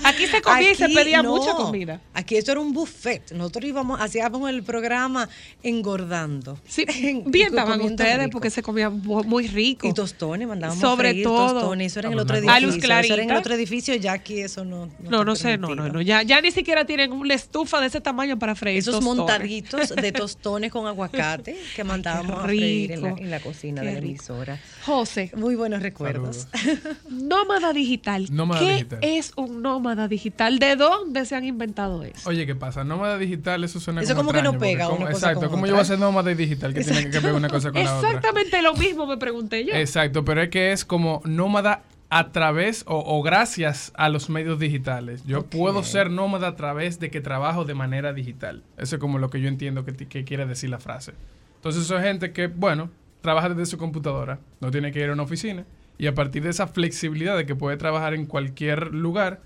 Aquí se comía y se pedía no. mucha comida. Aquí esto era un buffet. Nosotros íbamos, hacíamos el programa engordando. Sí, bien estaban ustedes rico. porque se comía mu- muy rico. Y tostones, mandábamos Sobre a freír todo. tostones. Eso era en el otro edificio. a luz Eso era en el otro edificio, ya aquí eso no. No, no sé, no, no, no. Ya, ya ni siquiera tienen una estufa de ese tamaño para freír Esos tostones. montaditos de tostones con aguacate que mandábamos a freír en la, rico. en la cocina Qué de la emisora. José. Muy buenos recuerdos. Nómada digital. Nómada ¿Qué digital. Es un nómada digital? ¿De dónde se han inventado eso? Oye, ¿qué pasa? Nómada digital, eso suena Eso como como que no pega ¿cómo- una cosa Exacto, con ¿cómo otra? yo voy a ser nómada y digital? Que tiene que ver una cosa con la otra. Exactamente lo mismo me pregunté yo. Exacto, pero es que es como nómada a través o, o gracias a los medios digitales. Yo puedo ser nómada a través de que trabajo de manera digital. Eso es como lo que yo entiendo que, que quiere decir la frase. Entonces, eso es gente que, bueno, trabaja desde su computadora, no tiene que ir a una oficina Y a partir de esa flexibilidad de que puede trabajar en cualquier lugar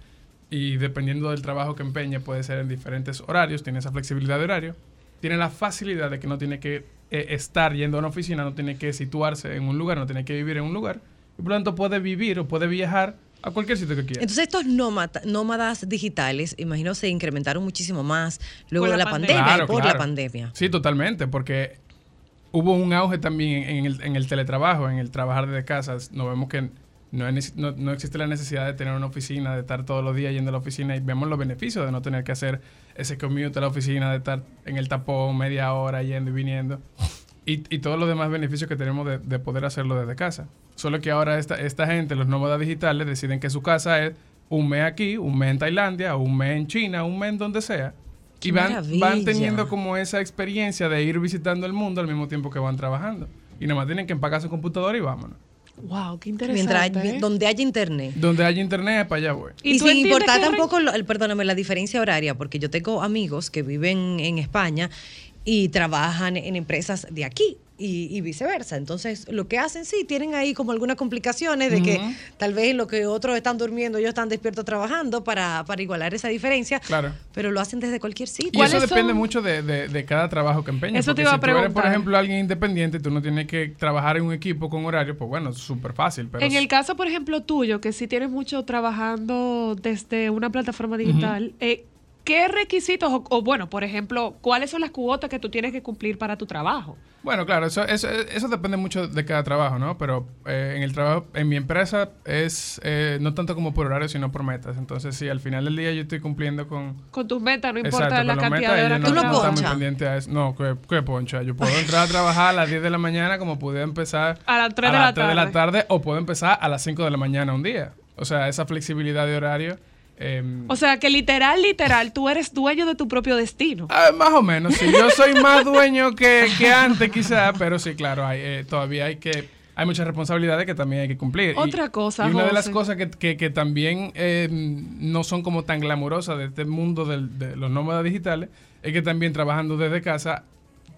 y dependiendo del trabajo que empeñe puede ser en diferentes horarios, tiene esa flexibilidad de horario, tiene la facilidad de que no tiene que eh, estar yendo a una oficina, no tiene que situarse en un lugar, no tiene que vivir en un lugar y por lo tanto puede vivir o puede viajar a cualquier sitio que quiera. Entonces estos nómata- nómadas digitales, imagino, se incrementaron muchísimo más luego Por de la la pandemia, pandemia. y por Claro, la pandemia. Sí, totalmente, porque hubo un auge también en el, teletrabajo, en el trabajar desde casa. Nos vemos que no, existe la necesidad de tener una oficina, de estar todos los días yendo a la oficina y vemos los beneficios de no tener que hacer ese commute a la oficina, de estar en el tapón media hora yendo y viniendo. Y, todos los demás beneficios que tenemos de, de poder hacerlo desde casa. Solo que ahora esta, esta gente, los nómadas digitales, deciden que su casa es un mes aquí, un mes en Tailandia, un mes en China, un mes en donde sea. ¡Qué y van, maravilla! van teniendo como esa experiencia de ir visitando el mundo al mismo tiempo que van trabajando. Y nomás tienen que empacar su computadora y vámonos. Wow, qué Mientras interesante. hay- ¿eh? donde haya internet. Donde haya internet, para allá voy. Y, tú sin importar tampoco, lo- el- perdóname, la diferencia horaria, porque yo tengo amigos que viven en España y trabajan en empresas de aquí y, y viceversa. Entonces, lo que hacen, sí, tienen ahí como algunas complicaciones de que tal vez lo que otros están durmiendo, ellos están despiertos trabajando para, para igualar esa diferencia, Claro. pero lo hacen desde cualquier sitio. Y eso depende mucho de, de- de cada trabajo que empeñes. Eso te iba a si tú eres, por preguntar. ejemplo, alguien independiente, tú no tienes que trabajar en un equipo con horario, pues bueno, es súper fácil. Pero en el caso, por ejemplo, tuyo, que sí tienes mucho trabajando desde una plataforma digital, eh, ¿qué requisitos, o, o, bueno, por ejemplo, cuáles son las cuotas que tú tienes que cumplir para tu trabajo? Bueno, claro, eso, eso, eso depende mucho de cada trabajo, ¿no? Pero eh, en el trabajo, en mi empresa es eh, no tanto como por horario, sino por metas. Entonces, sí, al final del día yo estoy cumpliendo con... Con tus metas, no importa Exacto, la cantidad de horas no, que no está muy trabajas. pendiente a eso. No, ¿qué, qué poncha? Yo puedo entrar a trabajar a las 10 de la mañana como pude empezar A las 3 a de las la 3 de la tarde. tarde o puedo empezar a las 5 de la mañana un día. O sea, esa flexibilidad de horario... em, O sea, que literal, literal, tú eres dueño de tu propio destino. Ah, más o menos, sí. Yo soy más dueño que, que antes, quizá, pero sí, claro, hay, eh, todavía hay que. Hay muchas responsabilidades que también hay que cumplir. Y- Otra cosa, Y una de las cosas que, que- que también eh, no son como tan glamurosas de este mundo del- de los nómadas digitales es que también trabajando desde casa,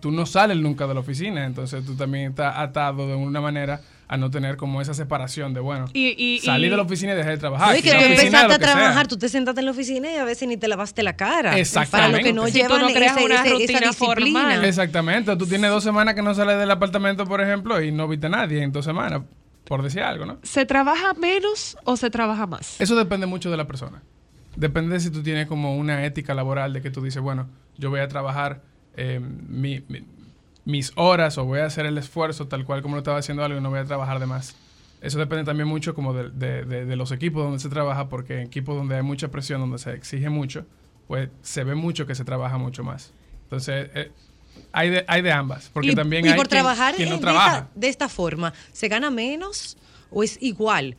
tú no sales nunca de la oficina. Entonces tú también estás atado de una manera a no tener como esa separación de, bueno, Y, y, salir y- de la oficina y dejar de trabajar. No, y que tú empezaste a sea. trabajar, tú te sentaste en la oficina y a veces ni te lavaste la cara. Exactamente. Para lo que no Si tú llevan no creas ese- una ese- esa rutina disciplina. formal. Exactamente. Tú tienes dos semanas que no sales del apartamento, por ejemplo, y no viste a nadie en dos semanas, por decir algo, ¿no? ¿Se trabaja menos o se trabaja más? Eso depende mucho de la persona. Depende de si tú tienes como una ética laboral de que tú dices, bueno, yo voy a trabajar eh, mi- mi- mis horas o voy a hacer el esfuerzo tal cual como lo estaba haciendo algo y no voy a trabajar de más. Eso depende también mucho como de, de- de- de los equipos donde se trabaja, porque en equipos donde hay mucha presión, donde se exige mucho, pues se ve mucho que se trabaja mucho más. Entonces, eh, hay, de, hay de ambas, porque y, también y hay por quien- trabajar quien no de, trabaja. esta, de esta forma, ¿se gana menos o es igual?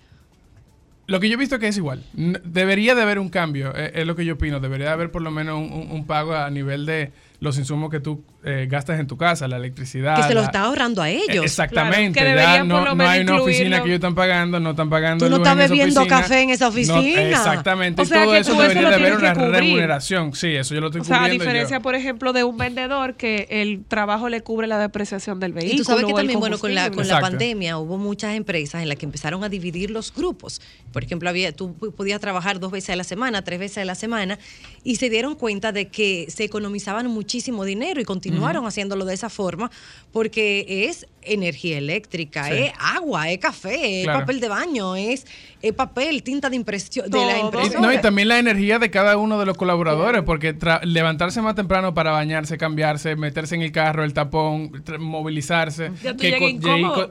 Lo que yo he visto que es igual. Debería de haber un cambio, eh, es lo que yo opino. Debería de haber por lo menos un, un- un pago a nivel de los insumos que tú eh, gastas en tu casa, la electricidad. Que se lo la- está ahorrando a Eh, ellos. Exactamente. Claro, que ya no, hay una oficina que ellos están pagando, no están pagando Tú no estás bebiendo oficina. café en esa No, oficina. exactamente. O y sea, todo que eso debería lo de haber una que cubrir. remuneración. Sí, eso yo lo estoy O sea, a cubriendo yo. diferencia, por ejemplo, de un vendedor que el trabajo le cubre la depreciación del vehículo. Y tú sabes que también, bueno, con la, con la pandemia hubo muchas empresas en las que empezaron a dividir los grupos. Por ejemplo, había, tú podías trabajar dos veces a la semana, tres veces a la semana, y se dieron cuenta de que se economizaban muchísimo dinero y continuaron haciéndolo de esa forma porque es energía eléctrica, Sí. es agua, es café, Claro. es papel de baño, es, es papel, tinta de impresión, de la Todo. Y, impresora. no, y también la energía de cada uno de los colaboradores, porque levantarse más temprano para bañarse, cambiarse, meterse en el carro, el tapón, movilizarse. Ya que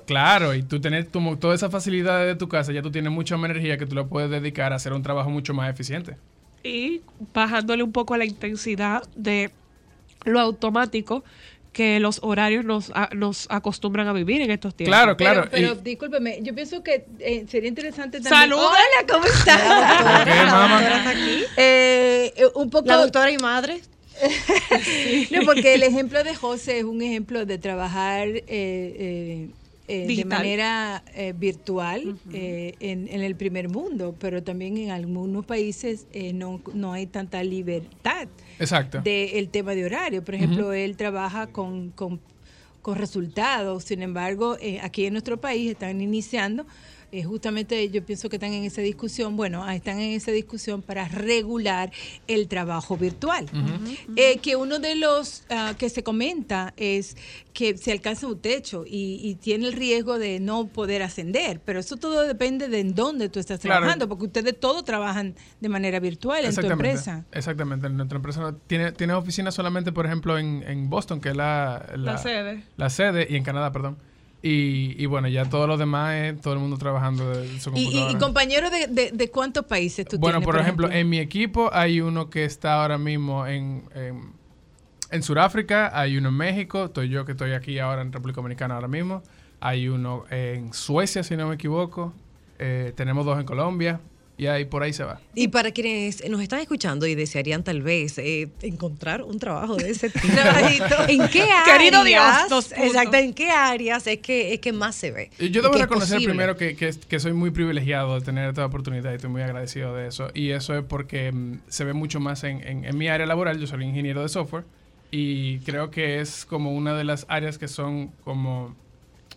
claro, y tú tener como todas esas facilidades de tu casa, ya tú tienes mucha más energía que tú la puedes dedicar a hacer un trabajo mucho más eficiente. y bajándole un poco a la intensidad de lo automático que los horarios nos, a- nos acostumbran a vivir en estos tiempos. Claro, claro. Pero, pero y- discúlpeme, yo pienso que eh, sería interesante también. Salud. Hola, ¿cómo está? Ok, mamá. Eh, eh, un poco. La doctora y madre. No, porque el ejemplo de José es un ejemplo de trabajar eh, eh, de manera eh, virtual eh, en, en el primer mundo, pero también en algunos países eh, no, no hay tanta libertad Exacto. del tema de horario. Por ejemplo, él trabaja con, con, con resultados, sin embargo, eh, aquí en nuestro país están iniciando eh, justamente yo pienso que están en esa discusión, bueno, ah, están en esa discusión para regular el trabajo virtual. Eh, que uno de los ah, que se comenta es que se alcanza un techo y, y tiene el riesgo de no poder ascender, pero eso todo depende de en dónde tú estás Claro. trabajando, porque ustedes todos trabajan de manera virtual en tu empresa. Exactamente. Nuestra empresa tiene, tiene oficinas solamente, por ejemplo, en, en Boston, que es la, La sede. La sede, y en Canadá, perdón. Y, y bueno, ya todos los demás es todo el mundo trabajando de su Y, y- computadora. y compañeros de, de- de cuántos países tú Bueno, tienes? por ejemplo, en mi equipo hay uno que está ahora mismo en, en, en Sudáfrica, hay uno en México, estoy yo que estoy aquí ahora en República Dominicana ahora mismo, hay uno en Suecia, si no me equivoco, eh, tenemos dos en Colombia, y ahí por ahí se va. Y para quienes nos están escuchando y desearían tal vez eh, encontrar un trabajo de ese tipo. ¿en qué áreas? Querido Dios, exacto, ¿en qué áreas es que, es que más se ve? Y Yo debo reconocer primero que, que, que soy muy privilegiado de tener esta oportunidad y estoy muy agradecido de eso. Y eso es porque mm, se ve mucho más en, en- en mi área laboral. Yo soy ingeniero de software y creo que es como una de las áreas que son como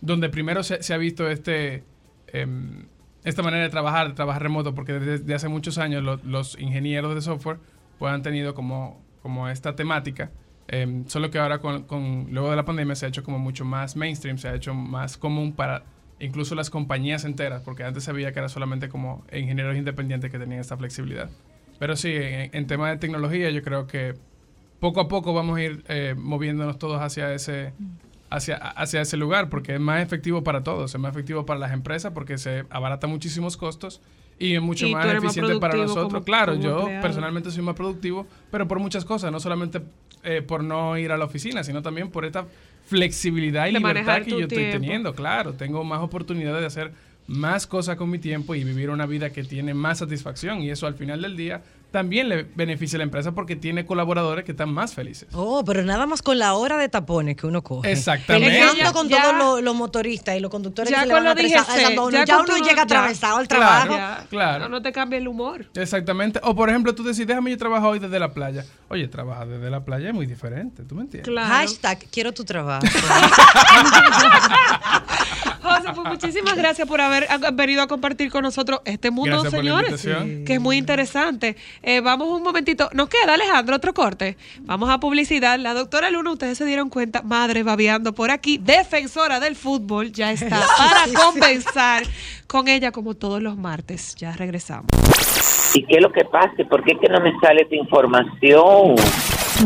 donde primero se, se ha visto este em, esta manera de trabajar, de trabajar remoto, porque desde, hace muchos años lo- los ingenieros de software pues, han tenido como, como esta temática. Em, solo que ahora con, con- luego de la pandemia se ha hecho como mucho más mainstream, se ha hecho más común para incluso las compañías enteras, porque antes se veía que era solamente como ingenieros independientes que tenían esta flexibilidad. Pero sí, en, en tema de tecnología yo creo que poco a poco vamos a ir eh, moviéndonos todos hacia ese, hacia, hacia ese lugar, porque es más efectivo para todos, es más efectivo para las empresas porque se abarata muchísimos costos y es mucho Y más eficiente para nosotros. como- claro, como yo empleado. personalmente soy más productivo, pero por muchas cosas, no solamente eh, por no ir a la oficina, sino también por esta flexibilidad y De libertad que yo estoy teniendo. Claro, tengo más oportunidades de hacer más cosas con mi tiempo y vivir una vida que tiene más satisfacción y eso al final del día también le beneficia a la empresa porque tiene colaboradores que están más felices. Oh, pero nada más con la hora de tapones que uno coge. Exactamente. Peleando Ya- con ya- todos los, los motoristas y los conductores Ya que se le van uno- ya ya, con uno llega atravesado al Claro. trabajo. Ya, Claro. No, no te cambia el humor. Exactamente. O por ejemplo, tú decís, déjame yo trabajar hoy desde la playa. Oye, trabajar desde la playa es muy diferente, ¿tú me entiendes? Claro. Hashtag quiero tu trabajo. José, pues muchísimas gracias por haber venido a compartir con nosotros este mundo, Gracias por la señores, invitación. que es muy interesante. Eh, vamos un momentito. Nos queda, Alejandro, otro corte. Vamos a publicidad. La doctora Luna, ustedes se dieron cuenta, madre babeando por aquí, defensora del fútbol, ya está para compensar con ella como todos los martes. Ya regresamos. ¿Y qué es lo que pasa? ¿Por qué que no me sale esta información?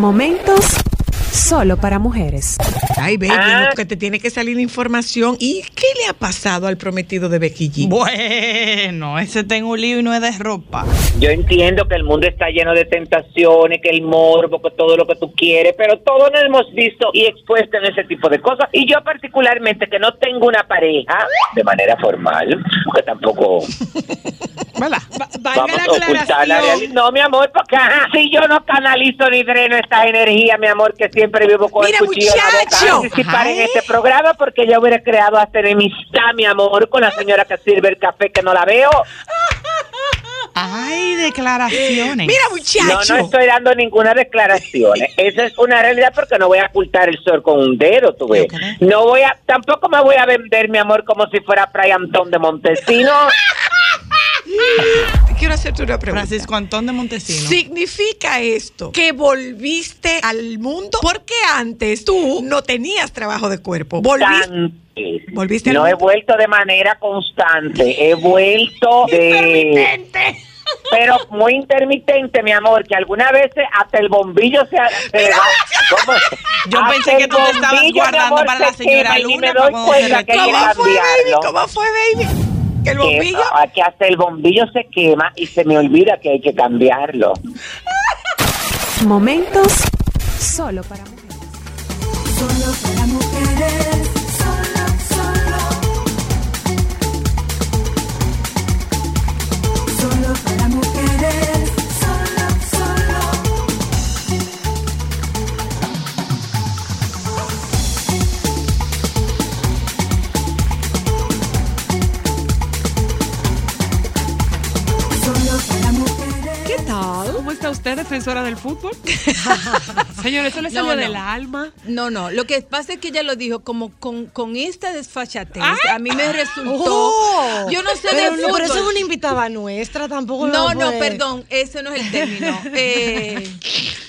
Momentos solo para mujeres. Ay, baby, Ah. no, que te tiene que salir información. ¿Y qué le ha pasado al prometido de Becky G? Bueno, ese tengo un lío y no es de ropa. Yo entiendo que el mundo está lleno de tentaciones, que el morbo, que todo lo que tú quieres, pero todos nos hemos visto y expuesto en ese tipo de cosas. Y yo particularmente que no tengo una pareja de manera formal, porque tampoco ¿Verdad? vamos a ocultar la realidad. No, mi amor, porque ajá, si yo no canalizo ni dreno esta energía, mi amor, que siempre vivo con Mira, el cuchillo en la boca, muchacho. participar en este programa porque yo hubiera creado hasta enemistad, mi amor, con la señora que sirve el café que no la veo. Ay, declaraciones. Mira, No, muchacho. no estoy dando ninguna declaración. Esa es una realidad porque no voy a ocultar el sol con un dedo, tú ves. No voy a, tampoco me voy a vender, mi amor, como si fuera Fray Antón de Montesino. Quiero hacerte una pregunta. Francisco Antón de Montesino. ¿Significa esto que volviste al mundo? Porque antes tú no tenías trabajo de cuerpo. Volviste. Volviste al No he vuelto de manera constante, he vuelto de... Pero muy intermitente, mi amor, que algunas veces hasta el bombillo se... se ¿Cómo? Yo Hasta pensé que tú te estabas guardando amor, para la se señora quema y Luna me doy cuenta que ¿Cómo fue, baby? ¿Cómo fue, baby? Que el Que, bombillo. ah, que hasta el bombillo se quema y se me olvida que hay que cambiarlo. Momentos solo para mujeres. Solo para mujeres, está usted? usted defensora del fútbol? Señor, eso le No, salió no. del alma. No, no, lo que pasa es que ella lo dijo como con, con esta desfachatez. Ah. A mí me resultó. Oh, yo no sé pero, de no, pero eso es una invitada nuestra, tampoco No, no, perdón, ese no es el término. Eh,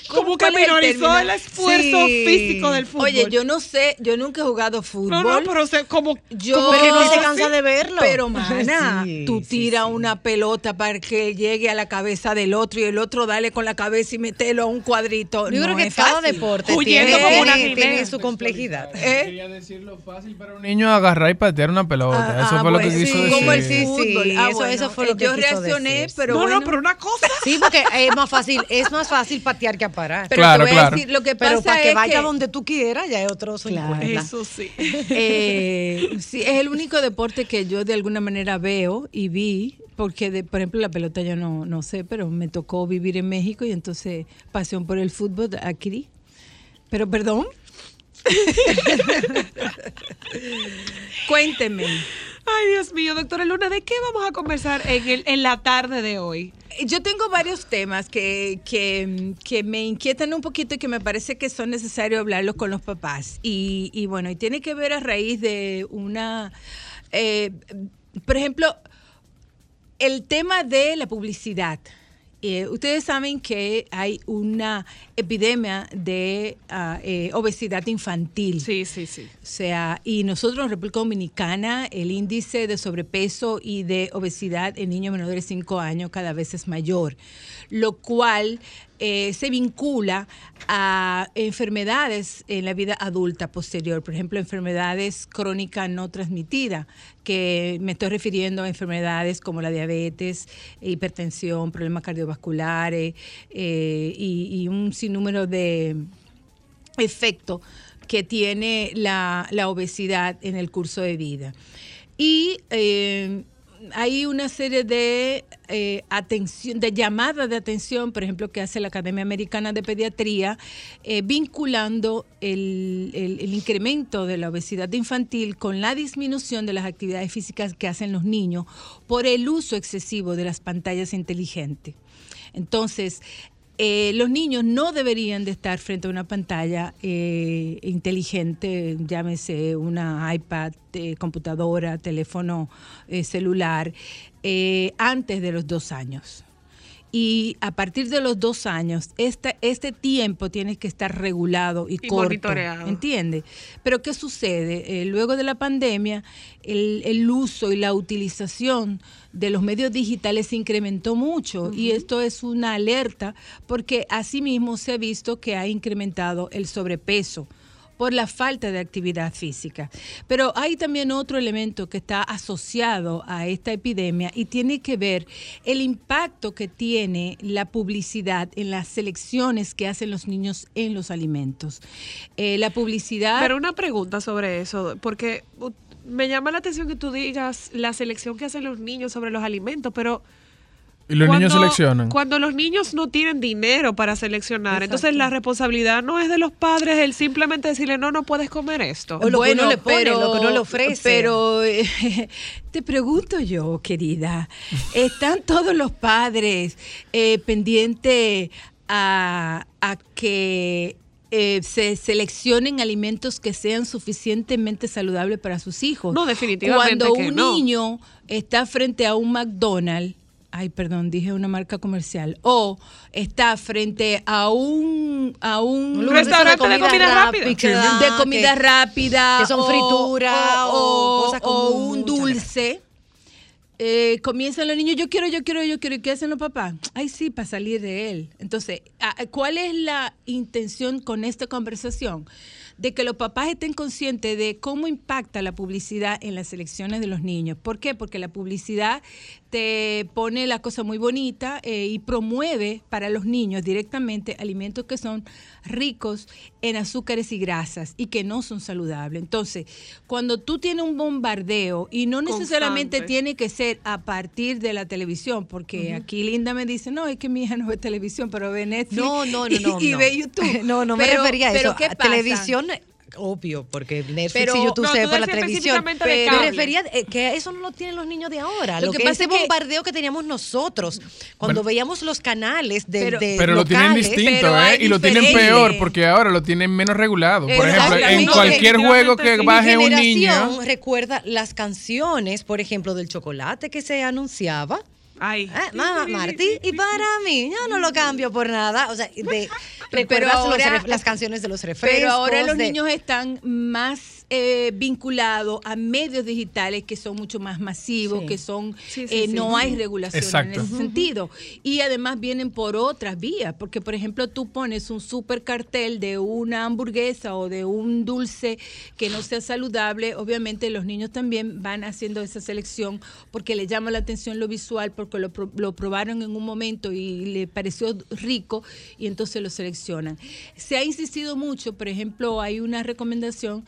Como que ¿cuál es el minorizó el esfuerzo físico del fútbol. Oye, yo no sé, yo nunca he jugado fútbol. No, no, pero se- como, Yo como que no se cansa de verlo. Pero, mana, Sí, tú tiras una pelota para que llegue a la cabeza del otro y el otro dale con la cabeza y metelo a un cuadrito. Yo no creo que es cada fácil. deporte Huyendo tiene, como una tiene su complejidad. ¿Eh? Quería decir lo fácil para un niño agarrar y patear una pelota. Ah, eso ah, fue lo que quiso decir. como el Sí, fútbol. sí, Ah, eso- bueno, eso fue lo que yo quiso reaccioné, decir. pero no, bueno. no, pero una cosa. Sí, porque es más fácil, es más fácil patear que parar. Pero Claro, te voy a claro. decir, lo que Pero pasa para que es vaya que- donde tú quieras, ya es otro 50. Eso sí. Eh, sí, es el único deporte que yo de alguna manera veo y vi, porque de, por ejemplo la pelota yo no, no sé, pero me tocó vivir en México y entonces pasión por el fútbol aquí. Pero perdón. Cuénteme. Ay, Dios mío, doctora Luna, ¿de qué vamos a conversar en, en la tarde de hoy? Yo tengo varios temas que, que, que me inquietan un poquito y que me parece que son necesarios hablarlos con los papás. Y, y bueno, y tiene que ver a raíz de una, eh, por ejemplo, el tema de la publicidad. Eh, ustedes saben que hay una epidemia de eh, obesidad infantil. Sí, sí, sí. O sea, y nosotros en República Dominicana, el índice de sobrepeso y de obesidad en niños menores de 5 años cada vez es mayor, lo cual eh, se vincula a enfermedades en la vida adulta posterior, por ejemplo, enfermedades crónicas no transmitidas, que me estoy refiriendo a enfermedades como la diabetes, hipertensión, problemas cardiovasculares eh, y, y un sinnúmero de efecto que tiene la, la obesidad en el curso de vida. Y eh, hay una serie de eh, atención, de llamadas de atención, por ejemplo, que hace la Academia Americana de Pediatría, eh, vinculando el, incremento de la obesidad infantil con la disminución de las actividades físicas que hacen los niños por el uso excesivo de las pantallas inteligentes. Entonces, eh, los niños no deberían de estar frente a una pantalla inteligente, llámese una iPad, computadora, teléfono celular, eh, antes de los dos años. Y a partir de los dos años, este, este tiempo tiene que estar regulado y, Y corto. monitoreado. ¿Entiende? Pero ¿qué sucede? Eh, luego de la pandemia, el, el uso y la utilización de los medios digitales se incrementó mucho y esto es una alerta porque asimismo se ha visto que ha incrementado el sobrepeso por la falta de actividad física. Pero hay también otro elemento que está asociado a esta epidemia y tiene que ver el impacto que tiene la publicidad en las selecciones que hacen los niños en los alimentos. Eh, la publicidad... Pero una pregunta sobre eso, porque me llama la atención que tú digas la selección que hacen los niños sobre los alimentos, pero... Y los niños seleccionan. Cuando los niños no tienen dinero para seleccionar, Exacto. entonces la responsabilidad no es de los padres el simplemente decirle, no, no puedes comer esto. O lo que uno le pone, lo que uno le ofrece. Pero eh, te pregunto yo, querida, ¿están todos los padres eh, pendientes a, a que eh, se seleccionen alimentos que sean suficientemente saludables para sus hijos? No, definitivamente Cuando que un no. niño está frente a un McDonald's, ay, perdón, dije una marca comercial, o está frente a un a un, Un restaurante de comida rápida. de comida que- rápida, que son o- frituras o cosas o un dulce. Eh, comienzan los niños, yo quiero, yo quiero, yo quiero. ¿Y qué hacen los papás? Ay, sí, para salir de él. Entonces, ah, ¿cuál es la intención con esta conversación? De que los papás estén conscientes de cómo impacta la publicidad en las elecciones de los niños. ¿Por qué? Porque la publicidad te pone la cosa muy bonita eh, y promueve para los niños directamente alimentos que son ricos en azúcares y grasas y que no son saludables. Entonces, cuando tú tienes un bombardeo y no necesariamente Constante. tiene que ser a partir de la televisión, porque aquí Linda me dice, no, es que mi hija no ve televisión, pero ve Netflix No, no, no, y, no. y ve YouTube. No, no me Pero- refería a pero eso. ¿qué A pasa? televisión obvio, porque Netflix Pero- y YouTube No, se ve por la televisión. Pero me refería eh, que eso no lo tienen los niños de ahora. Lo Lo, que que, pasa ese es que- bombardeo que teníamos nosotros cuando Bueno. veíamos los canales de, Pero- de Pero lo tienen distinto, pero ¿eh? Y lo tienen peor porque ahora lo tienen menos regulado. Por ejemplo, en cualquier juego que baje un generación niño. recuerda las canciones, por ejemplo, del chocolate que se anunciaba. Ay. Ah, mamá, Martí, y para mí, yo no lo cambio por nada. O sea, de, recuerdas ahora- las canciones de los refrescos. Pero ahora los de- niños están más eh, vinculados a medios digitales que son mucho más masivos, Sí. que son Sí, sí, eh, sí. no hay regulación Exacto. en ese sentido. Y además vienen por otras vías, porque por ejemplo tú pones un super cartel de una hamburguesa o de un dulce que no sea saludable, obviamente los niños también van haciendo esa selección porque les llama la atención lo visual, porque lo, pro- lo probaron en un momento y le pareció rico y entonces lo seleccionan. Se ha insistido mucho, por ejemplo, hay una recomendación,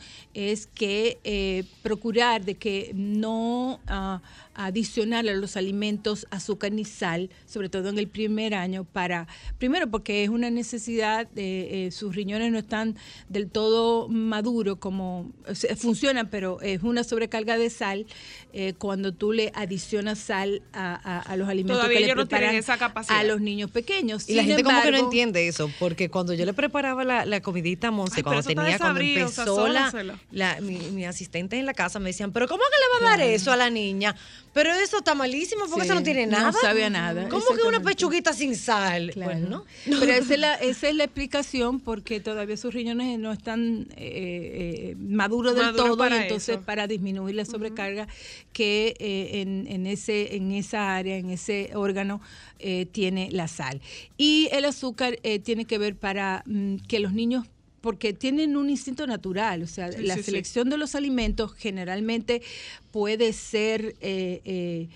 es que eh, procurar de que no ah, adicionar a los alimentos azúcar ni sal, sobre todo en el primer año, para, primero porque es una necesidad, eh, eh, sus riñones no están del todo maduros, como o sea, funcionan, pero es una sobrecarga de sal eh, cuando tú le adicionas sal a, a- a los alimentos Todavía que le ellos no tienen preparan esa capacidad. a los niños pequeños. Y la gente como que no embargo, entiende eso, porque cuando yo le preparaba la, la comidita a Monse, cuando tenía, cuando empezó la, sazónaselo. la- mi, mi asistente en la casa, me decían, pero ¿cómo que le va a dar eso a la niña? Pero eso está malísimo, porque Sí, eso no tiene no nada. sabe a nada, ¿Cómo que una pechuguita sin sal? Claro. Pues, ¿no? Pero esa es, la, esa es la explicación porque todavía sus riñones no están eh, eh, maduros del todo y entonces eso. para disminuir la sobrecarga que eh, en, en ese, en esa área, en ese órgano, eh, tiene la sal. Y el azúcar eh, tiene que ver para mm, que los niños porque tienen un instinto natural, o sea, Sí, la sí, sí. selección de los alimentos generalmente puede ser eh, eh,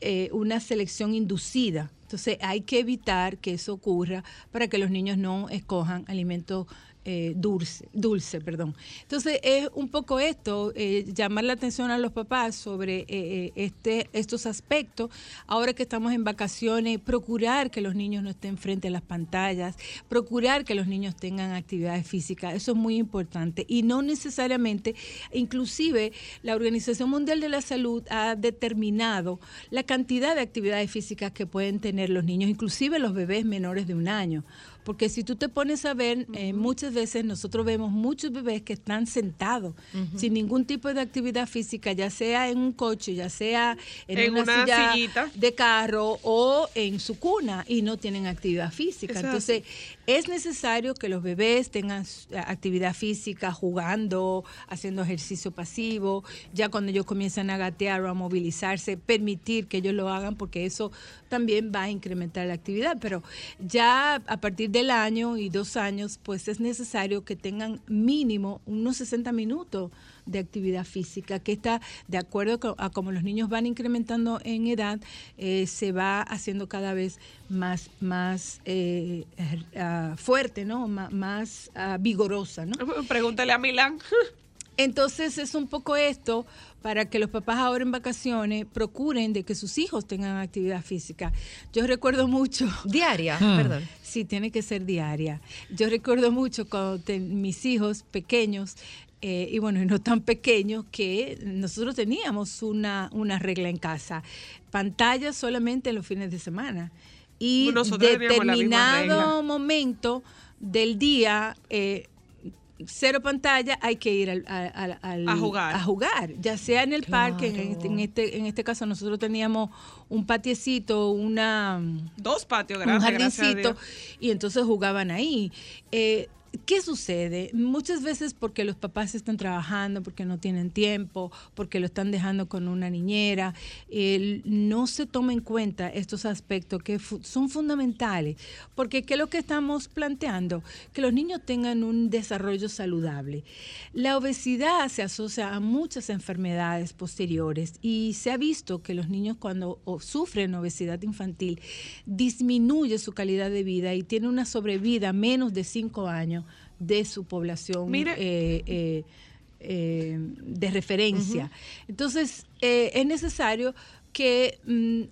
eh, una selección inducida. Entonces hay que evitar que eso ocurra para que los niños no escojan alimentos eh, dulce, dulce, perdón. Entonces es un poco esto, eh, llamar la atención a los papás sobre eh, este, estos aspectos. Ahora que estamos en vacaciones, procurar que los niños no estén frente a las pantallas, procurar que los niños tengan actividades físicas, eso es muy importante. Y no necesariamente, inclusive la Organización Mundial de la Salud ha determinado la cantidad de actividades físicas que pueden tener los niños, inclusive los bebés menores de un año. Porque si tú te pones a ver, eh, muchas veces nosotros vemos muchos bebés que están sentados sin ningún tipo de actividad física, ya sea en un coche, ya sea en, En una, una silla sillita. de carro o en su cuna y no tienen actividad física. Entonces, es necesario que los bebés tengan eh, actividad física, jugando, haciendo ejercicio pasivo, ya cuando ellos comienzan a gatear o a movilizarse, permitir que ellos lo hagan porque eso también va a incrementar la actividad. Pero ya a partir del año y dos años, pues es necesario que tengan mínimo unos 60 minutos de actividad física, que está de acuerdo a como los niños van incrementando en edad, eh, se va haciendo cada vez más, más eh, eh, ah, fuerte, ¿no? Más ah, vigorosa, ¿no? Pregúntale a Milán. Entonces es un poco esto para que los papás ahora en vacaciones procuren de que sus hijos tengan actividad física. Yo recuerdo mucho... Diaria, Hmm. perdón. Sí, tiene que ser diaria. Yo recuerdo mucho cuando ten- mis hijos pequeños, eh, y bueno, y no tan pequeños, que nosotros teníamos una, una regla en casa. Pantalla solamente en los fines de semana. Y Nosotros determinado momento del día... eh, cero pantalla, hay que ir al, al- al- al- A jugar. a jugar, ya sea en el parque, en este, en este en este caso nosotros teníamos un patiecito, una Dos patios un grandes, gracias a jardincito Dios. y entonces jugaban ahí. Eh, ¿Qué sucede? Muchas veces porque los papás están trabajando, porque no tienen tiempo, porque lo están dejando con una niñera, no se toma en cuenta estos aspectos que son fundamentales. Porque ¿qué es lo que estamos planteando? Que los niños tengan un desarrollo saludable. La obesidad se asocia a muchas enfermedades posteriores y se ha visto que los niños cuando sufren obesidad infantil disminuye su calidad de vida y tiene una sobrevida menos de cinco años de su población eh, eh, eh, de referencia. Entonces, es necesario que mm,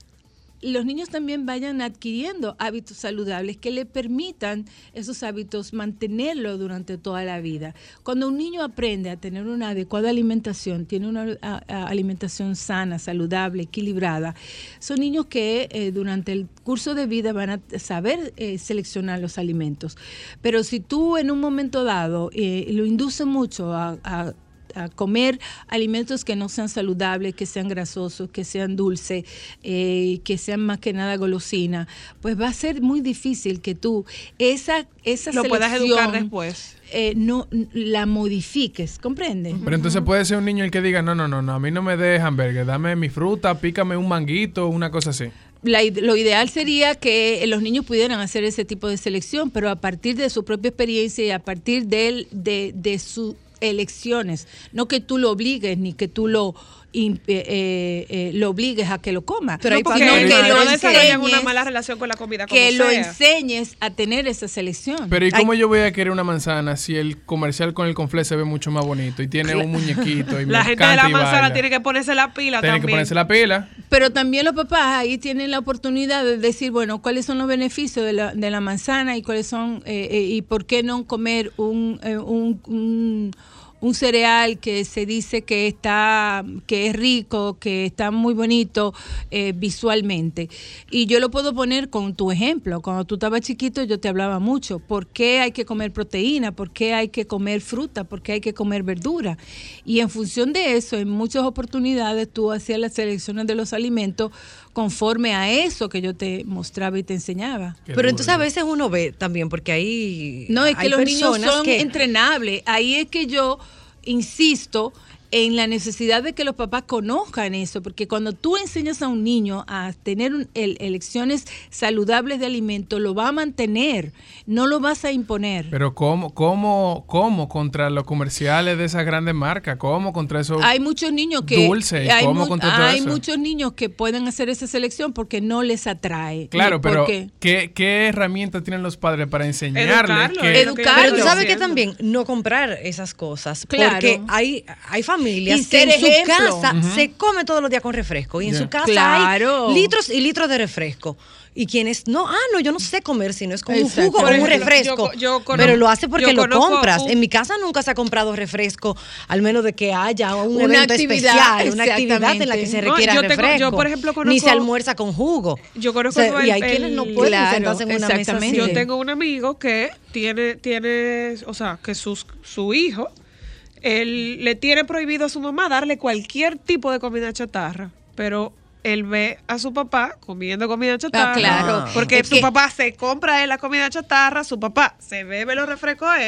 los niños también vayan adquiriendo hábitos saludables que le permitan esos hábitos mantenerlo durante toda la vida. Cuando un niño aprende a tener una adecuada alimentación, tiene una alimentación sana, saludable, equilibrada, son niños que eh, durante el curso de vida van a saber eh, seleccionar los alimentos. Pero si tú en un momento dado eh, lo induces mucho a a comer alimentos que no sean saludables, que sean grasosos, que sean dulces, eh, que sean más que nada golosina, pues va a ser muy difícil que tú esa esa Lo puedas selección, educar después. eh, no la modifiques, ¿comprende? Pero entonces puede ser un niño el que diga, no, no, no, no, a mí no me des hamburgues, dame mi fruta, pícame un manguito, una cosa así. La lo ideal sería que los niños pudieran hacer ese tipo de selección, pero a partir de su propia experiencia y a partir de, de, de sus elecciones, no que tú lo obligues ni que tú lo eh, eh, eh, lo obligues a que lo coma, Pero sino papás que que lo no desarrollan una enseñes- mala relación con la comida como que lo enseñes a tener esa selección. Pero ¿y cómo yo voy a querer una manzana si el comercial con el conflé se ve mucho más bonito y tiene un muñequito y La gente de la manzana tiene que ponerse la pila Tiene que también. ponerse la pila. Pero también los papás ahí tienen la oportunidad de decir, bueno, cuáles son los beneficios de la, de la manzana y cuáles son, eh, eh, y por qué no comer un, eh, un, un- un cereal que se dice que está, que es rico, que está muy bonito eh, visualmente. Y yo lo puedo poner con tu ejemplo. Cuando tú estabas chiquito yo te hablaba mucho. ¿Por qué hay que comer proteína? ¿Por qué hay que comer fruta? ¿Por qué hay que comer verdura? Y en función de eso, en muchas oportunidades tú hacías las selecciones de los alimentos conforme a eso que yo te mostraba y te enseñaba. Pero entonces a veces uno ve también, porque hay. No, es que hay los niños son que- entrenables. Ahí es que yo insisto en la necesidad de que los papás conozcan eso, porque cuando tú enseñas a un niño a tener un- el- elecciones saludables de alimentos, lo va a mantener, no lo vas a imponer. Pero ¿cómo, cómo, cómo contra los comerciales de esas grandes marcas? ¿Cómo contra esos Hay muchos niños que dulces? hay, ¿Cómo mu- contra todo hay eso? muchos niños que pueden hacer esa selección porque no les atrae. Claro, ¿Y pero qué? ¿qué, qué herramientas tienen los padres para enseñarles? Educarlo, que- Pero tú sabes que también no comprar esas cosas. Claro. Porque hay, hay familias Y que en su ejemplo. casa se come todos los días con refresco. Y en su casa Claro. hay litros y litros de refresco. Y quienes no, ah, no, yo no sé comer si no es con un jugo o un refresco. yo- yo conozco- pero lo hace porque lo conozco compras. un- En mi casa nunca se ha comprado refresco, al menos de que haya un Una evento actividad, especial, una actividad en la que se No, requiera tengo- yo, refresco. por ejemplo, Ni se conozco- almuerza con jugo. Yo conozco O sea, el- y hay el- quienes no pueden Claro, sentarse en una mesa así. Yo tengo un amigo que tiene, tiene, o sea, que sus, su hijo, él le tiene prohibido a su mamá darle cualquier tipo de comida chatarra, pero él ve a su papá comiendo comida chatarra. Ah, claro. Porque Es su que- papá se compra él la comida chatarra, su papá se bebe los refrescos a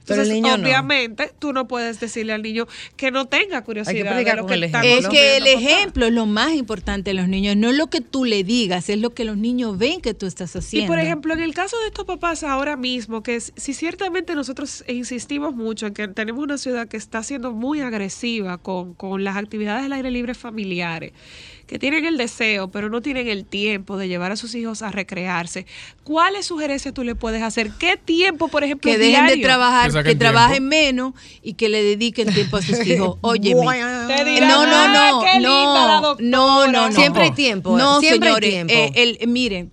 él. Pero el Entonces, no. obviamente, tú no puedes decirle al niño que no tenga curiosidad. de predicar lo que el está Es que el ejemplo es lo más importante de los niños, no es lo que tú le digas, es lo que los niños ven que tú estás Y haciendo. por ejemplo, en el caso de estos papás ahora mismo, que es- si ciertamente nosotros insistimos mucho en que tenemos una ciudad que está siendo muy agresiva con, con las actividades del aire libre familiares, que tienen el deseo, pero no tienen el tiempo de llevar a sus hijos a recrearse, ¿cuáles sugerencias tú le puedes hacer? ¿Qué tiempo, por ejemplo, que dejen de trabajar, Que que, trabajen menos y que le dediquen tiempo a sus hijos. Oye, dirán, no, no, "Ah, no, la no, doctora". no, no, no. Siempre hay tiempo, No, siempre hay señores, tiempo. eh, el, miren.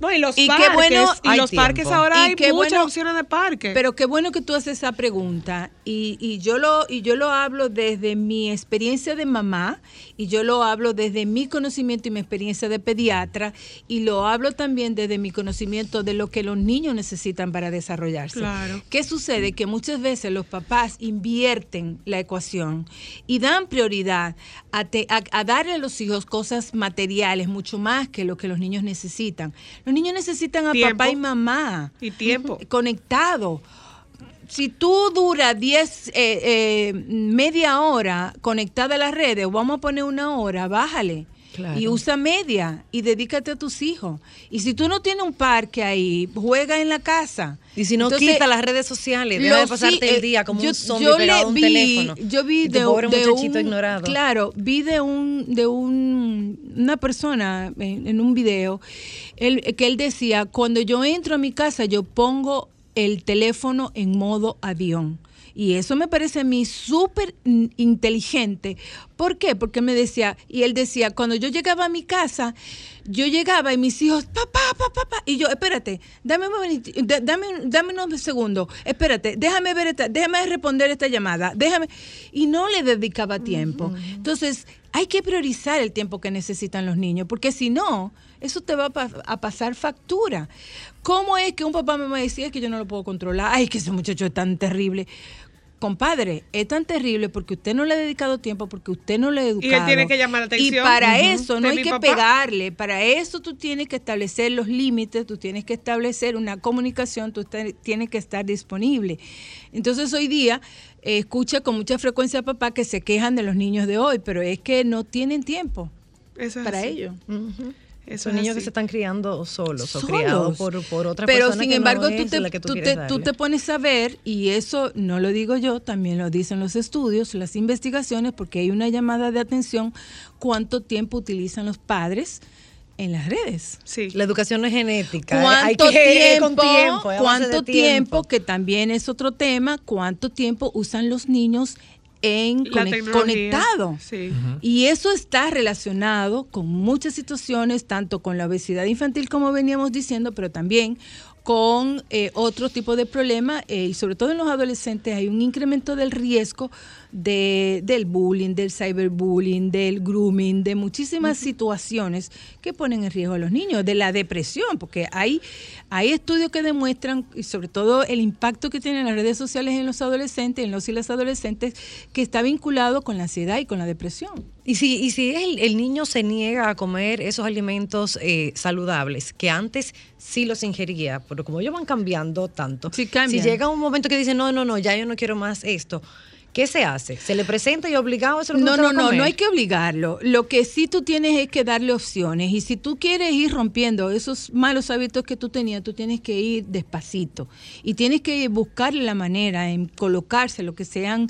No, y los Y qué parques, bueno- y los parques ahora Y hay muchas bueno- opciones de parques. Pero qué bueno que tú haces esa pregunta y, y yo lo y yo lo hablo desde mi experiencia de mamá y yo lo hablo desde mi conocimiento y mi experiencia de pediatra y lo hablo también desde mi conocimiento de lo que los niños necesitan para desarrollarse. Claro. ¿Qué sucede? Que muchas veces los papás invierten la ecuación y dan prioridad a, te- a- a darle a los hijos cosas materiales mucho más que lo que los niños necesitan. Los niños necesitan a Tiempo. papá y mamá y tiempo. conectado. Si tú duras 10, eh, eh, media hora conectada a las redes, vamos a poner una hora, bájale. Claro. Y usa media y dedícate a tus hijos. Y si tú no tienes un parque ahí, juega en la casa. Y si no, Entonces, quita las redes sociales, deja de pasarte sí, el eh, día como yo- un zombie yo pegado a un vi- teléfono. Yo vi Y de, pobre de muchachito un- ignorado. Claro, vi de un de un, una persona en, en un video él- que él decía, cuando yo entro a mi casa yo pongo el teléfono en modo avión. Y eso me parece a mí súper inteligente ¿Por qué? Porque me decía, y él decía, cuando yo llegaba a mi casa, yo llegaba y mis hijos, papá, papá, papá, y yo, espérate, dame dame, dame unos segundos, espérate, déjame ver esta, déjame responder esta llamada, déjame, y no le dedicaba tiempo. Entonces, hay que priorizar el tiempo que necesitan los niños, porque si no, eso te va a, pa- a pasar factura. ¿Cómo es que un papá me va a decir "Es que yo no lo puedo controlar? Ay, que ese muchacho es tan terrible. Compadre, es tan terrible porque usted no le ha dedicado tiempo, porque usted no le ha educado. Y él tiene que llamar la atención. Y para eso no hay que papá. pegarle, para eso tú tienes que establecer los límites, tú tienes que establecer una comunicación, tú tienes que estar disponible. Entonces hoy día eh, escucha con mucha frecuencia a papá que se quejan de los niños de hoy, pero es que no tienen tiempo Eso es para así. ello. Son niños que se están criando solos, o Solos. criados por, por otra Pero persona sin que embargo, no tú, es te, la que tú, tú te- tú te pones a ver, y eso no lo digo yo, también lo dicen los estudios, las investigaciones, porque hay una llamada de atención, cuánto tiempo utilizan los padres en las redes. Sí. La educación no es genética. hay ¿Cuánto que tiempo, con tiempo, cuánto de tiempo, que también es otro tema, cuánto tiempo usan los niños en conectado? Sí. Y eso está relacionado con muchas situaciones, tanto con la obesidad infantil como veníamos diciendo, pero también con eh, otro tipo de problemas eh, y sobre todo en los adolescentes hay un incremento del riesgo de, del bullying, del cyberbullying, del grooming, de muchísimas situaciones que ponen en riesgo a los niños, de la depresión, porque hay, hay estudios que demuestran, y sobre todo el impacto que tienen las redes sociales en los adolescentes, en los y las adolescentes, que está vinculado con la ansiedad y con la depresión. Y si, y si el, el niño se niega a comer esos alimentos eh, saludables, que antes sí los ingería, pero como ellos van cambiando tanto, si llega un momento que dice, no, no, no, ya yo no quiero más esto, ¿qué se hace? ¿Se le presenta y obligado a que No, no, no, no hay que obligarlo. Lo que sí tú tienes es que darle opciones. Y si tú quieres ir rompiendo esos malos hábitos que tú tenías, tú tienes que ir despacito. Y tienes que buscarle la manera en colocarse lo que sean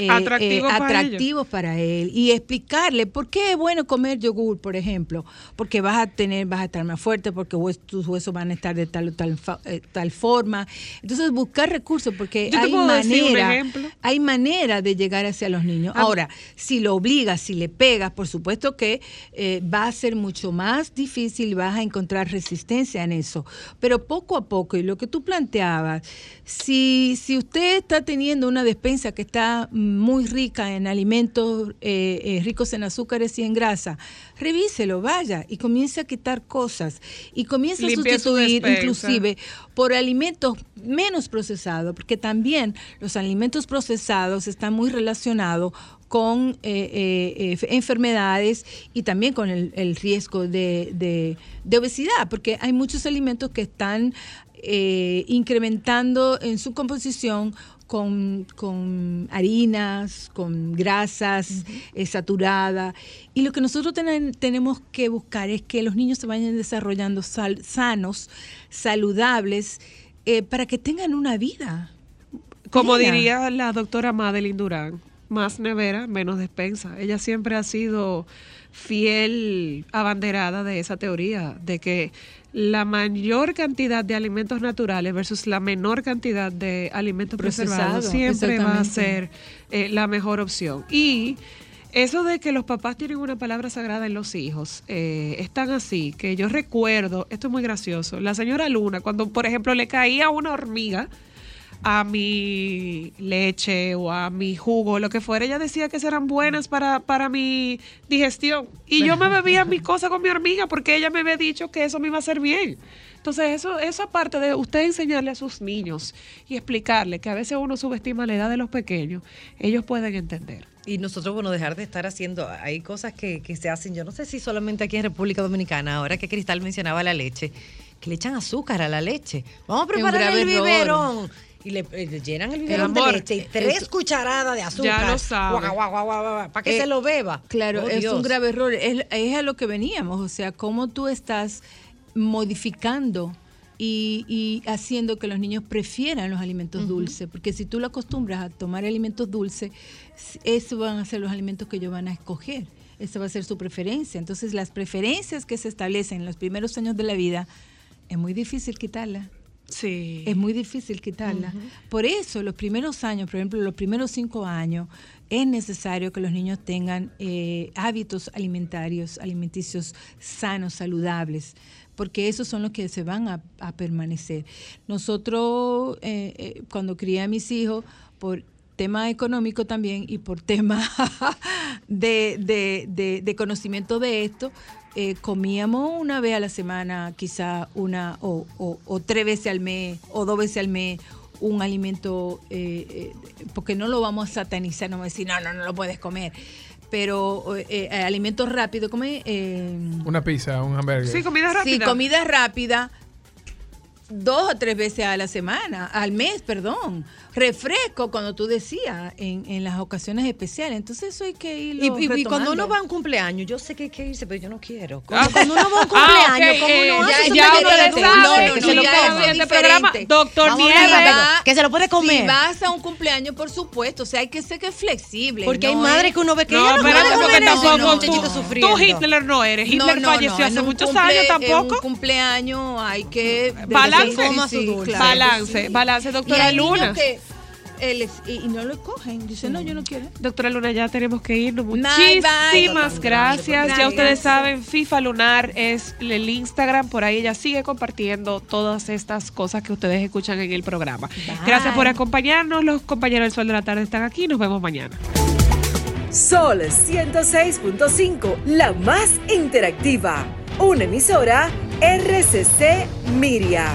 eh, Atractivos eh, para atractivos para él. Y explicarle por qué es bueno comer yogur, por ejemplo. Porque vas a tener, vas a estar más fuerte, porque tus huesos van a estar de tal o tal, eh, tal forma. Entonces buscar recursos, porque hay manera, hay manera de llegar hacia los niños. Ah. Ahora, si lo obligas, si le pegas, por supuesto que eh, va a ser mucho más difícil, vas a encontrar resistencia en eso. Pero poco a poco, y lo que tú planteabas, si, si usted está teniendo una despensa que está muy rica en alimentos eh, eh, ricos en azúcares y en grasa, revíselo, vaya, y comience a quitar cosas. Y comience a sustituir inclusive por alimentos menos procesados, porque también los alimentos procesados están muy relacionados con eh, enfermedades y también con el, el riesgo de, de- de obesidad, porque hay muchos alimentos que están eh, incrementando en su composición con, con harinas, con grasas eh, saturadas. Y lo que nosotros tenemos que buscar es que los niños se vayan desarrollando sal- sanos, saludables, eh, para que tengan una vida. Como diría la doctora Madeline Durán, más nevera, menos despensa. Ella siempre ha sido fiel abanderada de esa teoría, de que la mayor cantidad de alimentos naturales versus la menor cantidad de alimentos preservados Procesado, siempre va a ser eh, la mejor opción. Y eso de que los papás tienen una palabra sagrada en los hijos, eh, es tan así que yo recuerdo, esto es muy gracioso, la señora Luna, cuando por ejemplo le caía una hormiga, a mi leche o a mi jugo, lo que fuera, ella decía que eran buenas para, para mi digestión. Y yo me bebía mi cosa con mi hormiga porque ella me había dicho que eso me iba a hacer bien. Entonces, eso, eso aparte de usted enseñarle a sus niños y explicarle que a veces uno subestima la edad de los pequeños, ellos pueden entender. Y nosotros, bueno, dejar de estar haciendo, hay cosas que, que se hacen, yo no sé si solamente aquí en República Dominicana, ahora que Cristal mencionaba la leche, que le echan azúcar a la leche. Vamos a preparar el error. biberón. Y le, eh, le llenan el biberón de leche y tres eso- cucharadas de azúcar. Ya lo sabe. para que Eh, se lo beba. Claro, Oh, es Dios. un grave error. Es, es a lo que veníamos. O sea, cómo tú estás modificando y, y haciendo que los niños prefieran los alimentos dulces. Porque si tú lo acostumbras a tomar alimentos dulces, esos van a ser los alimentos que ellos van a escoger. Esa va a ser su preferencia. Entonces, las preferencias que se establecen en los primeros años de la vida, es muy difícil quitarlas. Sí. Es muy difícil quitarla. Por eso, los primeros años, por ejemplo, los primeros cinco años, es necesario que los niños tengan eh, hábitos alimentarios, alimenticios sanos, saludables, porque esos son los que se van a, a permanecer. Nosotros, eh, eh, cuando crié a mis hijos, por tema económico también y por tema de, de- de- de conocimiento de esto, eh, comíamos una vez a la semana, quizá una o, o- o tres veces al mes o dos veces al mes un alimento, eh, eh, porque no lo vamos a satanizar, no vamos a decir, no, no, no lo puedes comer. Pero eh, eh, alimentos rápidos, come eh, Una pizza, un hamburger. Sí, comida rápida. Dos o tres veces a la semana, al mes, perdón. Refresco, cuando tú decías, en, en las ocasiones especiales. Entonces eso hay que irlo Y, y- y cuando uno va a un cumpleaños, yo sé que hay que irse, pero yo no quiero. Ah, Cuando, cuando uno va a un ah, cumpleaños, ok, ¿cómo eh, uno ya- hace? Ya me ustedes saben, No, no, que no, se lo ya es este programa. Doctor Nieves. Que se lo puede comer. Si vas a un cumpleaños, por supuesto, o sea, hay que ser que es flexible. Porque hay madres es- que uno ve que No, espérate, porque tampoco no, tú, tú Hitler no eres. Hitler No, no, falleció no, hace muchos años tampoco. un cumpleaños hay que... Balance. Coma Balance, balance, doctora Luna. Y, no lo escogen. Dicen, no, yo no quiero. Doctora Luna, ya tenemos que irnos. Muchísimas bye. gracias. Gracias. Ya ustedes saben, FIFA Lunar es el Instagram. Por ahí ella sigue compartiendo todas estas cosas que ustedes escuchan en el programa. Gracias por acompañarnos. Los compañeros del Sol de la Tarde están aquí. Nos vemos mañana. Sol 106.5, la más interactiva. Una emisora RCC Miria.